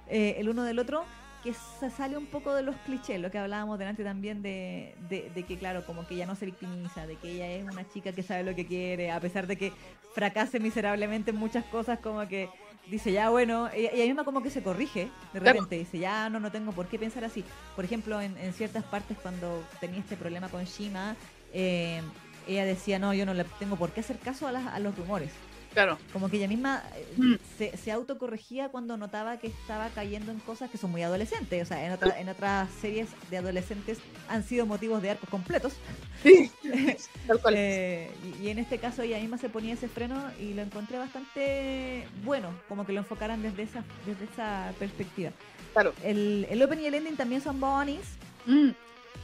eh, el uno del otro, que se sale un poco de los clichés, lo que hablábamos delante también de, de, de que, claro, como que ella no se victimiza, de que ella es una chica que sabe lo que quiere, a pesar de que fracase miserablemente en muchas cosas, como que dice, ya bueno, ella, ella misma como que se corrige de repente, dice, ya no, no tengo por qué pensar así. Por ejemplo, en, en ciertas partes cuando tenía este problema con Shima, eh, ella decía, no, yo no le tengo por qué hacer caso a, las- a los rumores. Claro. Como que ella misma eh, Mm. se, se autocorregía cuando notaba que estaba cayendo en cosas que son muy adolescentes. O sea, en, otra- en otras series de adolescentes han sido motivos de arcos completos. Sí, tal cual. Eh, y, y en este caso ella misma se ponía ese freno y lo encontré bastante bueno, como que lo enfocaran desde esa, desde esa perspectiva. Claro. El, el opening y el ending también son bonies. Mm.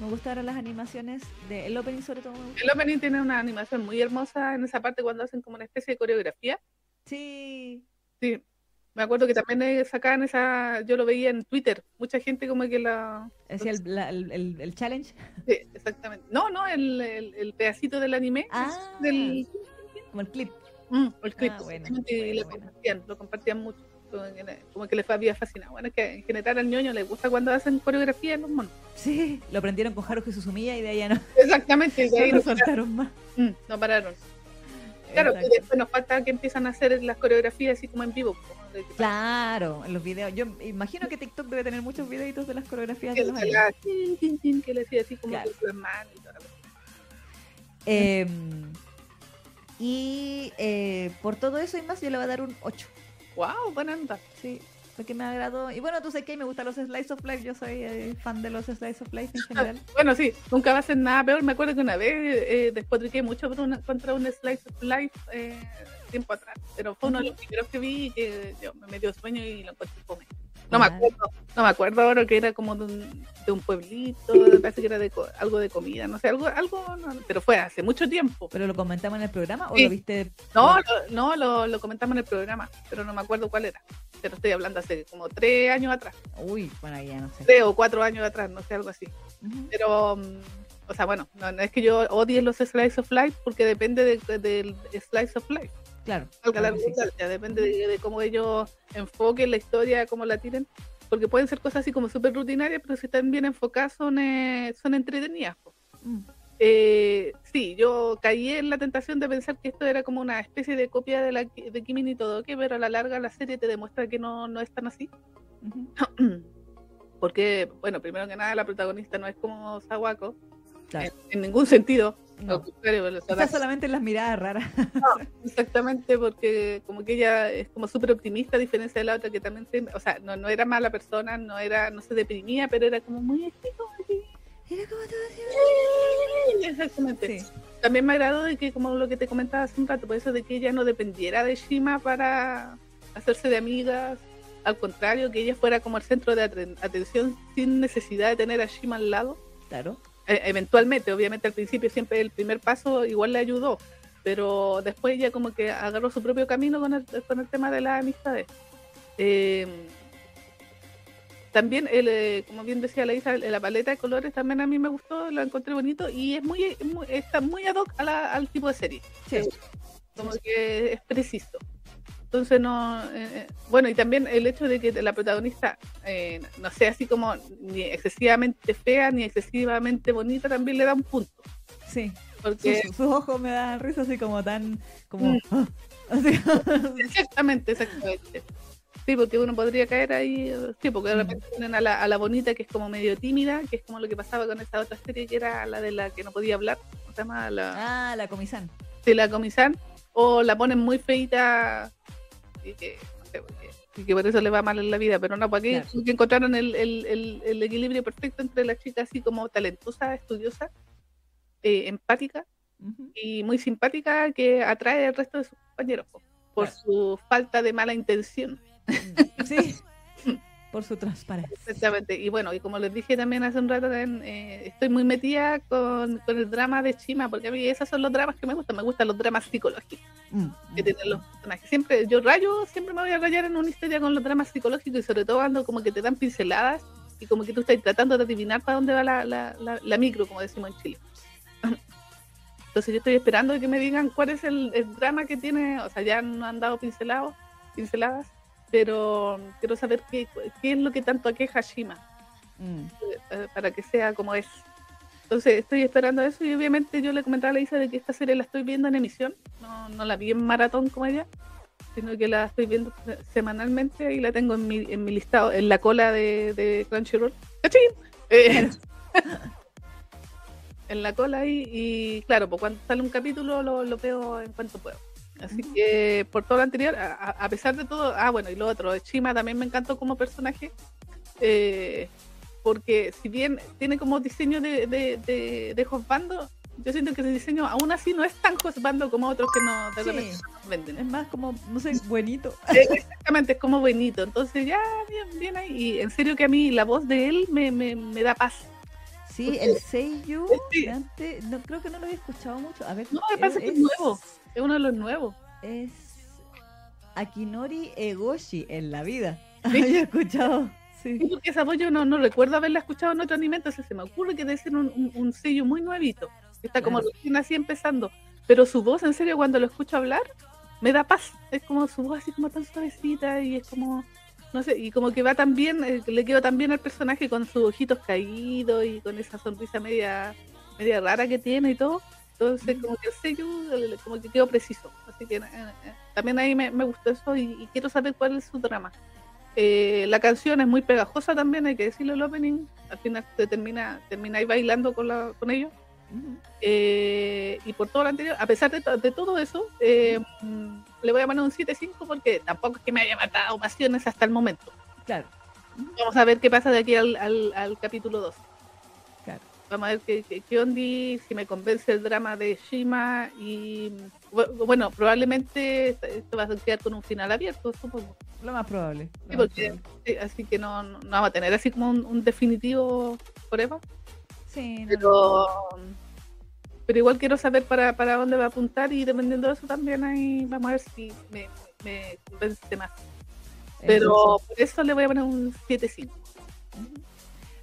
Me gustaron las animaciones. De, el opening sobre todo. El opening tiene una animación muy hermosa en esa parte cuando hacen como una especie de coreografía. Sí, Sí. Me acuerdo que también sacaban esa, yo lo veía en Twitter, mucha gente como que la... decía el, la- el- el- el challenge. Sí, exactamente. No, no, el, pedacito del anime. Ah. Del, Como el clip. Mm, el clip. Ah, bueno, bueno, lo bueno. compartían, lo compartían mucho. Como que- Como que les había fascinado. Bueno, es que en general al ñoño le gusta cuando hacen coreografía en los monos. Sí, lo prendieron con Haruhi Suzumiya y de ahí ya no, Exactamente, y de ahí no no, pararon. soltaron más. Mm, no pararon. Claro, Exacto. y después nos falta que empiezan a hacer las coreografías así como en vivo. Claro, en los videos. Yo imagino que TikTok debe tener muchos videitos de las coreografías que, de los la- que le hacía así como Claro. con las manos y toda la cosa. Eh, y eh, por todo eso y más, yo le voy a dar un 8. Wow, buena onda. Sí, porque me agradó. Y bueno, tú sabes que me gustan los Slice of Life. Yo soy eh, fan de los Slice of Life en general. Bueno, sí, nunca va a ser nada peor. Me acuerdo que una vez eh, despotriqué mucho por una- contra un Slice of Life eh, tiempo atrás, pero fue uno de los primeros que vi y que yo, me dio sueño y lo encontré fome. No me acuerdo, no me acuerdo ahora que era como de un, de un pueblito, parece que era de co- algo de comida, no sé, algo, algo, no, pero fue hace mucho tiempo. ¿Pero lo comentamos en el programa o Sí. lo viste? No, lo, no, lo, lo comentamos en el programa, pero no me acuerdo cuál era. Pero estoy hablando hace como tres años atrás, Uy, bueno, ya no sé. tres o cuatro años atrás, no sé, algo así. Pero, mm, o sea, bueno, no, no es que yo odie los slice of life porque depende de- del slice of life. Claro. Valga la claro que sí. redundancia, depende de, de cómo ellos enfoquen la historia, cómo la tiren. Porque pueden ser cosas así como súper rutinarias, pero si están bien enfocadas son, eh, son entretenidas. Mm. Eh, sí, yo caí en la tentación de pensar que esto era como una especie de copia de, la, de Kimi ni Todoke, pero a la larga la serie te demuestra que no, no es tan así. Porque, bueno, primero que nada, la protagonista no es como Sawako, Claro. en, en ningún sentido. No. Solamente en las miradas raras. Exactamente, porque como que ella es como súper optimista, a diferencia de la otra que también, se- o sea, no, no era mala persona, no era, no se deprimía, pero era como muy así. Era como todo así. Exactamente. Sí. También me agradó de que, como lo que te comentaba hace un rato, por eso de que ella no dependiera de Shima para hacerse de amigas, al contrario, que ella fuera como el centro de atención sin necesidad de tener a Shima al lado. Claro. E- eventualmente, obviamente al principio siempre el primer paso igual le ayudó, pero después ella como que agarró su propio camino con el, con el tema de las amistades. Eh, también, el, eh, como bien decía la Isa, la paleta de colores también a mí me gustó, lo encontré bonito y es muy, muy- está muy ad hoc a la- al tipo de serie, Sí. como que es preciso. Entonces no, eh, eh, bueno y también el hecho de que la protagonista eh, no sea así como ni excesivamente fea ni excesivamente bonita también le da un punto, Sí. porque Sus, sus ojos me dan risa así como tan. como. Mm. ah, así. Exactamente, exactamente. Sí, porque uno podría caer ahí, sí, porque de Mm. repente tienen a la, a la bonita que es como medio tímida, que es como lo que pasaba con esta otra serie que era la de la que no podía hablar, ¿cómo se llama? La, ah, la comisán. sí, la comisán, o la ponen muy feita y que, no sé, porque- y que por eso le va mal en la vida, pero no, para aquí Claro. que encontraron el, el, el, el equilibrio perfecto entre la chica así como talentosa, estudiosa, eh, empática y muy simpática que atrae al resto de sus compañeros po, por Claro. su falta de mala intención. Sí. Por su transparencia. Exactamente. Y bueno, y como les dije también hace un rato, también, eh, estoy muy metida con, con el drama de Chima, porque a mí esos son los dramas que me gustan. Me gustan los dramas psicológicos Mm, que mm, tienen los personajes. Siempre, yo rayo, siempre me voy a rayar en una historia con los dramas psicológicos y sobre todo cuando como que te dan pinceladas y como que tú estás tratando de adivinar para dónde va la, la, la, la micro, como decimos en Chile. Entonces yo estoy esperando que me digan cuál es el, el drama que tiene, o sea, ya no han dado pincelados, pinceladas, pero quiero saber qué, qué es lo que tanto aqueja Shima mm. eh, para que sea como es. Entonces estoy esperando eso y obviamente yo le comentaba a la Isa de que esta serie la estoy viendo en emisión, no, no la vi en maratón como ella, sino que la estoy viendo semanalmente y la tengo en mi, en mi listado, en la cola de, de Crunchyroll. ¡Cachín! Eh, en la cola ahí y claro, pues cuando sale un capítulo lo, lo veo en cuanto puedo. Así que por todo lo anterior, a, pesar de todo, ah bueno, y lo otro, Shima también me encantó como personaje, eh, porque si bien tiene como diseño de, de, de, de Hosbando, yo siento que ese diseño aún así no es tan Hosbando como otros que no, de Sí. repente no nos venden. Es más como, no sé, buenito. Exactamente, es como bonito. Entonces ya, bien, bien ahí. Y en serio que a mí la voz de él me, me, me da paz. Sí, el Seiyu, antes, no, creo que no lo había escuchado mucho. A ver, No, me parece que es nuevo. Es uno de los nuevos. Es Akinori Egoshi en la vida. Sí. Había escuchado. Sí. Porque esa voz yo no, no recuerdo haberla escuchado en otro anime, entonces se me ocurre que debe ser un, un, un sello muy nuevito. Está como Claro. recién así empezando. Pero su voz, en serio, cuando lo escucho hablar, me da paz. Es como su voz así como tan suavecita y es como, no sé, y como que va tan bien, eh, le quedó tan bien al personaje con sus ojitos caídos y con esa sonrisa media, media rara que tiene y todo. Entonces, como que el sello, como que quedó preciso. Así que eh, eh, también ahí me, me gustó eso y, y quiero saber cuál es su drama. Eh, la canción es muy pegajosa también, hay que decirlo el opening. Al final te termina, termina ahí bailando con, la, con ellos. Y por todo lo anterior, a pesar de, to- de todo eso, le voy a poner un 7-5 porque tampoco es que me haya matado pasiones hasta el momento. Claro, Vamos a ver qué pasa de aquí al, al- al capítulo 2. claro. Vamos a ver qué, qué, qué ondi, si me convence el drama de Shima y bu- bueno, probablemente esto- va a quedar con un final abierto, supongo. Lo más probable. lo Sí, más porque- probable. Así que no, no, vamos a tener así como un, un definitivo prueba, Sí, no, pero igual quiero saber para, para dónde va a apuntar y dependiendo de eso también ahí vamos a ver si me, me convence más. Pero por eso le voy a poner un 7-5. Ujú.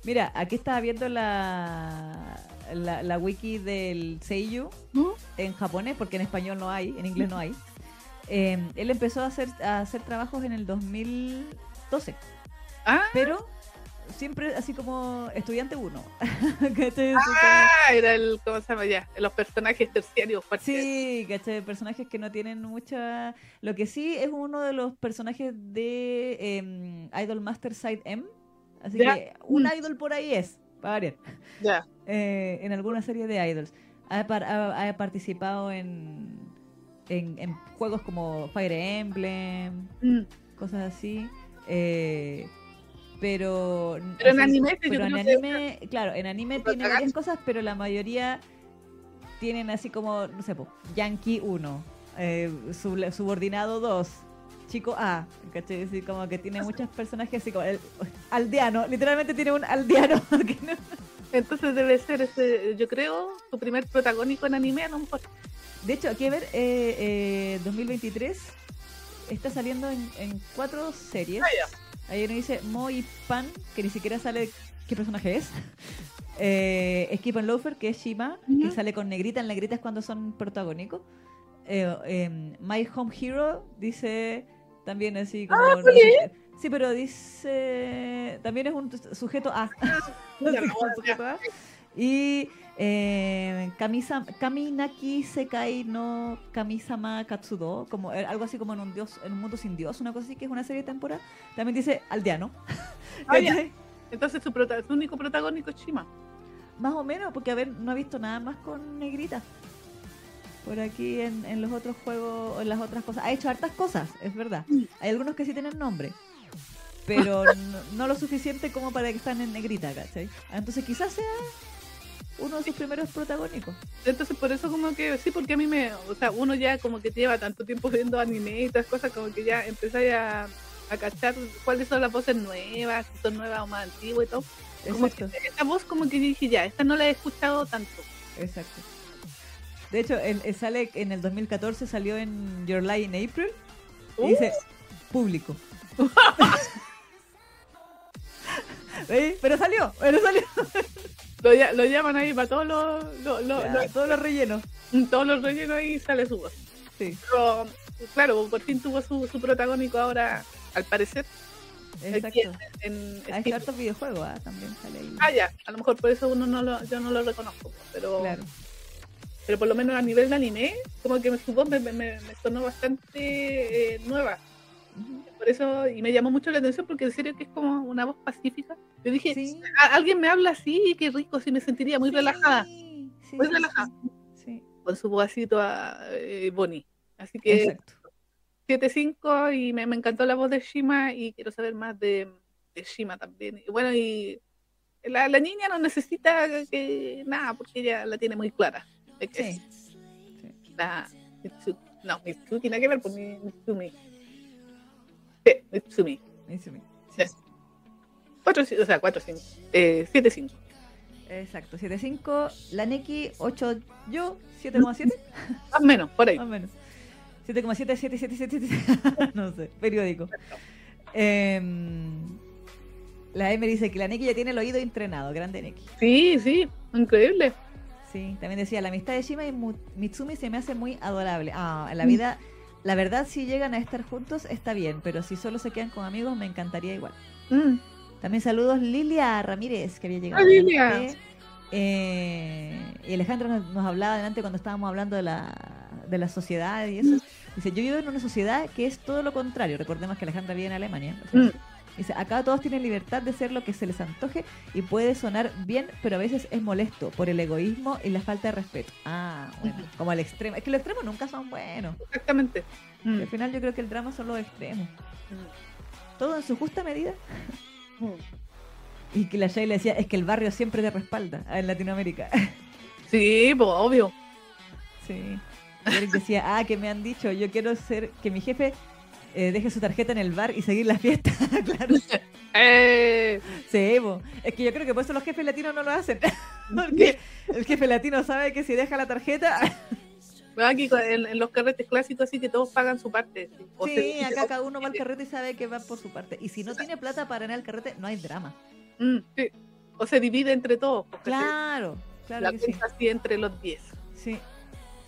Mira, aquí estaba viendo la, la, la wiki del Seiyu ¿No? en japonés, porque en español no hay, en inglés no hay. Eh, él empezó a hacer, a hacer trabajos en el 2012, Ah, pero siempre así como estudiante uno. Ah, era el, ¿cómo se llama ya? Los personajes terciarios. cualquiera. Sí, ¿cachai? Personajes que no tienen mucha... Lo que sí es uno de los personajes de em, Idol Master Side M. Así Ya. que un Mm. idol por ahí es, para variar. Ya. eh, en alguna serie de idols. Ha, par- ha- ha participado en, en, en juegos como Fire Emblem, Mm. cosas así. eh, pero Pero en anime, pero en anime, claro, en anime tiene varias cosas, pero la mayoría tienen así como, no sé, po, Yankee 1, eh, sub- subordinado 2, chico A, ¿cachai? Así como que tiene muchos personajes así como el aldeano, literalmente tiene un aldeano. que no- Entonces debe ser ese, yo creo, su primer protagónico en anime, a lo mejor. De hecho, aquí a ver, eh, eh, 2023 está saliendo en, en cuatro series. Ah, Ahí uno dice Mo y Pan, que ni siquiera sale qué personaje es. Eh, Skip and Loafer, que es Shima, que Ujú. sale con negrita. En negrita es cuando son protagónicos. Eh, em, My Home Hero dice también así como. no sé- sí, pero dice. También es un sujeto A. Y eh, Kamisa, Kaminaki Sekai no Kamisama Katsudo, como eh, algo así como en un dios, en un mundo sin dios, una cosa así que es una serie de temporada. También dice aldeano. Ah. Entonces su, prota- su único protagónico es Shima. Más o menos, porque a ver, no he visto nada más con negrita. Por aquí en, en los otros juegos, en las otras cosas. Ha hecho hartas cosas, es verdad. Hay algunos que sí tienen nombre. Pero no, no lo suficiente como para que estén en negrita, ¿cachai? Entonces quizás sea uno de sus primeros protagónicos. Entonces por eso como que, sí, porque a mí me, o sea, uno ya como que lleva tanto tiempo viendo anime y todas cosas, como que ya empezáis a, a cachar cuáles son las voces nuevas, si son nuevas o más antiguas y todo. Como que esta voz como que dije ya, esta no la he escuchado tanto. exacto. De hecho, él, él sale en el 2014, salió en Your Lie in April. Y Uh. dice, público. Pero salió, pero salió. Lo, lo llaman ahí para todos los, todos los rellenos. todos los rellenos y sale su voz. Sí, Pero claro, por fin tuvo su, su protagónico ahora, al parecer, exacto. en Hay Steam. hartos videojuegos, ¿ah? también sale ahí. Ah, ya, a lo mejor por eso uno no lo, yo no lo reconozco, pero, Claro. pero por lo menos a nivel de anime, como que su voz me, me- me- sonó bastante eh, nueva. Por eso, y me llamó mucho la atención porque en serio que es como una voz pacífica. Yo dije, Sí. "A- alguien me habla así, qué rico, sí me sentiría muy Sí, relajada, sí, muy sí, relajada, Sí, con su voz así toda eh, Bonnie. Así que exacto. 7-5 y me, me encantó la voz de Shima y quiero saber más de, de Shima también. Y bueno, y la, la niña no necesita que, nada porque ella la tiene muy clara. que Sí. La, no, Mitsuki nada que ver por mi Mitsumi. Sí, Mitsumi. Mitsumi. Sí. 4, o sea, 4, 5. Eh, 7, 5. Exacto. 7.5, la Neki 8 yo, 7,7. Más o menos, por ahí. Más o menos. 7,7, 7, 7, 7, 7. no sé, periódico. Em, la M dice que la Neki ya tiene el oído entrenado, grande Neki. Sí, sí, increíble. Sí, también decía, la amistad de Shima y Mitsumi se me hace muy adorable. Ah, en la vida, la verdad, si llegan a estar juntos está bien, pero si solo se quedan con amigos me encantaría igual. Mm. También saludos Lilia Ramírez, que había llegado. Ah, Lilia. Eh, y Alejandra nos, nos hablaba delante cuando estábamos hablando de la, de la sociedad y eso. Dice, yo vivo en una sociedad que es todo lo contrario. Recordemos que Alejandra vive en Alemania. Mm. Dice, acá todos tienen libertad de ser lo que se les antoje y puede sonar bien, pero a veces es molesto por el egoísmo y la falta de respeto. Ah, bueno, como al extremo. Es que los extremos nunca son buenos. Exactamente. Mm. Al final yo creo que el drama son los extremos. Mm. Todo en su justa medida. Mm. Y que la Shay le decía, es que el barrio siempre te respalda en Latinoamérica. Sí, pues obvio. Sí. Y Eric decía, ah, que me han dicho, yo quiero ser, que mi jefe eh, deje su tarjeta en el bar y seguir la fiesta. claro. Eh, Sí, es que yo creo que por eso los jefes latinos no lo hacen. Porque el jefe latino sabe que si deja la tarjeta, bueno, aquí en, en los carretes clásicos así que todos pagan su parte. sí. O sí, se- acá cada uno va al carrete y sabe que va por su parte. Y si no tiene plata para ir al carrete, no hay drama. Mm, sí. O se divide entre todos. porque Claro, se- claro la que sí. cuenta así entre los 10. Sí,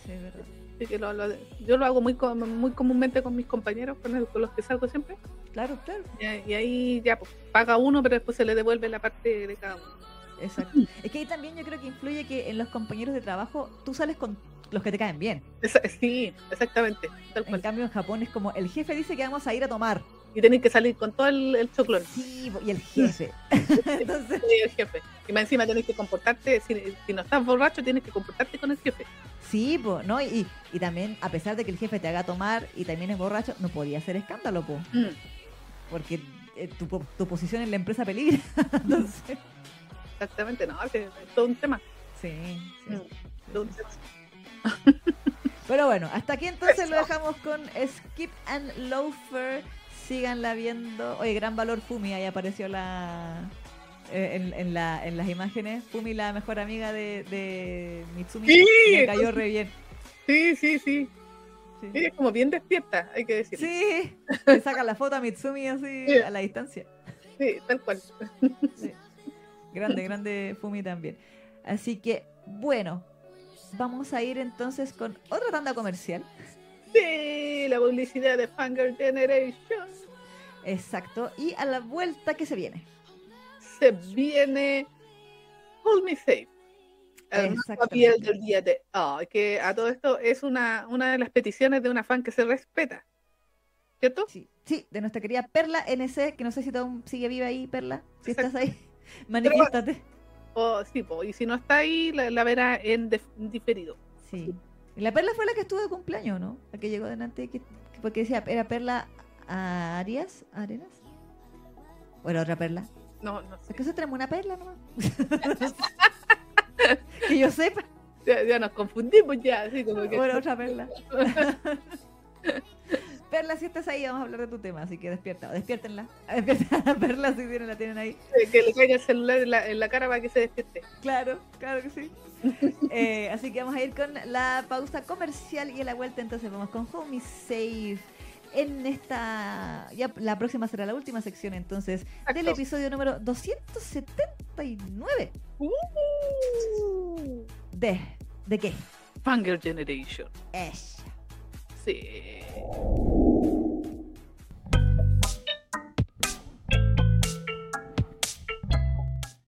sí, es verdad. Así que lo- lo- yo lo hago muy, muy comúnmente con mis compañeros, con, el- con los que salgo siempre. Claro, claro. Y, y ahí ya pues, paga uno, pero después se le devuelve la parte de cada uno. Exacto. Es que ahí también yo creo que influye que en los compañeros de trabajo tú sales con los que te caen bien. Sí, exactamente. Tal En cual. cambio en Japón es como el jefe dice que vamos a ir a tomar. Y tenéis que salir con todo el, el choclón. Sí, y el jefe. Entonces, Sí, el jefe. Y más encima tenés que comportarte, si, si no estás borracho, tienes que comportarte con el jefe. sí, po, ¿no? Y, y también, a pesar de que el jefe te haga tomar y también es borracho, no podía hacer escándalo, po, Mm, porque eh, tu, tu posición en la empresa peligra. Entonces, exactamente, no, es, es todo un tema. sí, sí. Mm, todo un tema. Pero bueno, hasta aquí entonces lo dejamos con Skip and Loafer. Síganla viendo. Oye, gran valor Fumi, ahí apareció la eh, en, en la, en las imágenes. Fumi, la mejor amiga de, de Mitsumi, Sí, me cayó re bien. Sí, sí, sí. Sí, como bien despierta, hay que decir. Sí, le saca la foto a Mitsumi así Sí. a la distancia. Sí, tal cual. Grande, grande Fumi también. Así que, bueno, vamos a ir entonces con otra tanda comercial. Sí, la publicidad de Fanger Generation. Exacto. Y a la vuelta que se viene. Se viene Hold Me Safe. El piel del día de hoy. Que a todo esto es una, una de las peticiones de una fan que se respeta. ¿Cierto? Sí, sí, de nuestra querida Perla NC, que no sé si aún sigue viva ahí, Perla. Si Exacto. estás ahí, manifiéstate. O, sí, po, y si no está ahí, la, la verá en diferido. Sí. La Perla fue la que estuvo de cumpleaños, ¿no? La que llegó delante, que, que- porque decía, ¿era Perla Arias? ¿Arenas? ¿O era otra Perla? No, no Es sé. que nosotros tenemos una Perla nomás. que yo sepa. Ya, ya nos confundimos ya, así como que. O era otra Perla. Perla, si estás ahí, vamos a hablar de tu tema, así que despierta, despiértenla. Despierta a Perla si tienen, la tienen ahí. que le caiga el celular en la, en la cara para que se despierte. Claro, claro que sí. Eh, así que vamos a ir con la pausa comercial y a la vuelta entonces vamos con Homie Safe. En esta, ya la próxima será la última sección entonces del episodio número 279 Uh, de ¿de qué? Fanger Generation. see.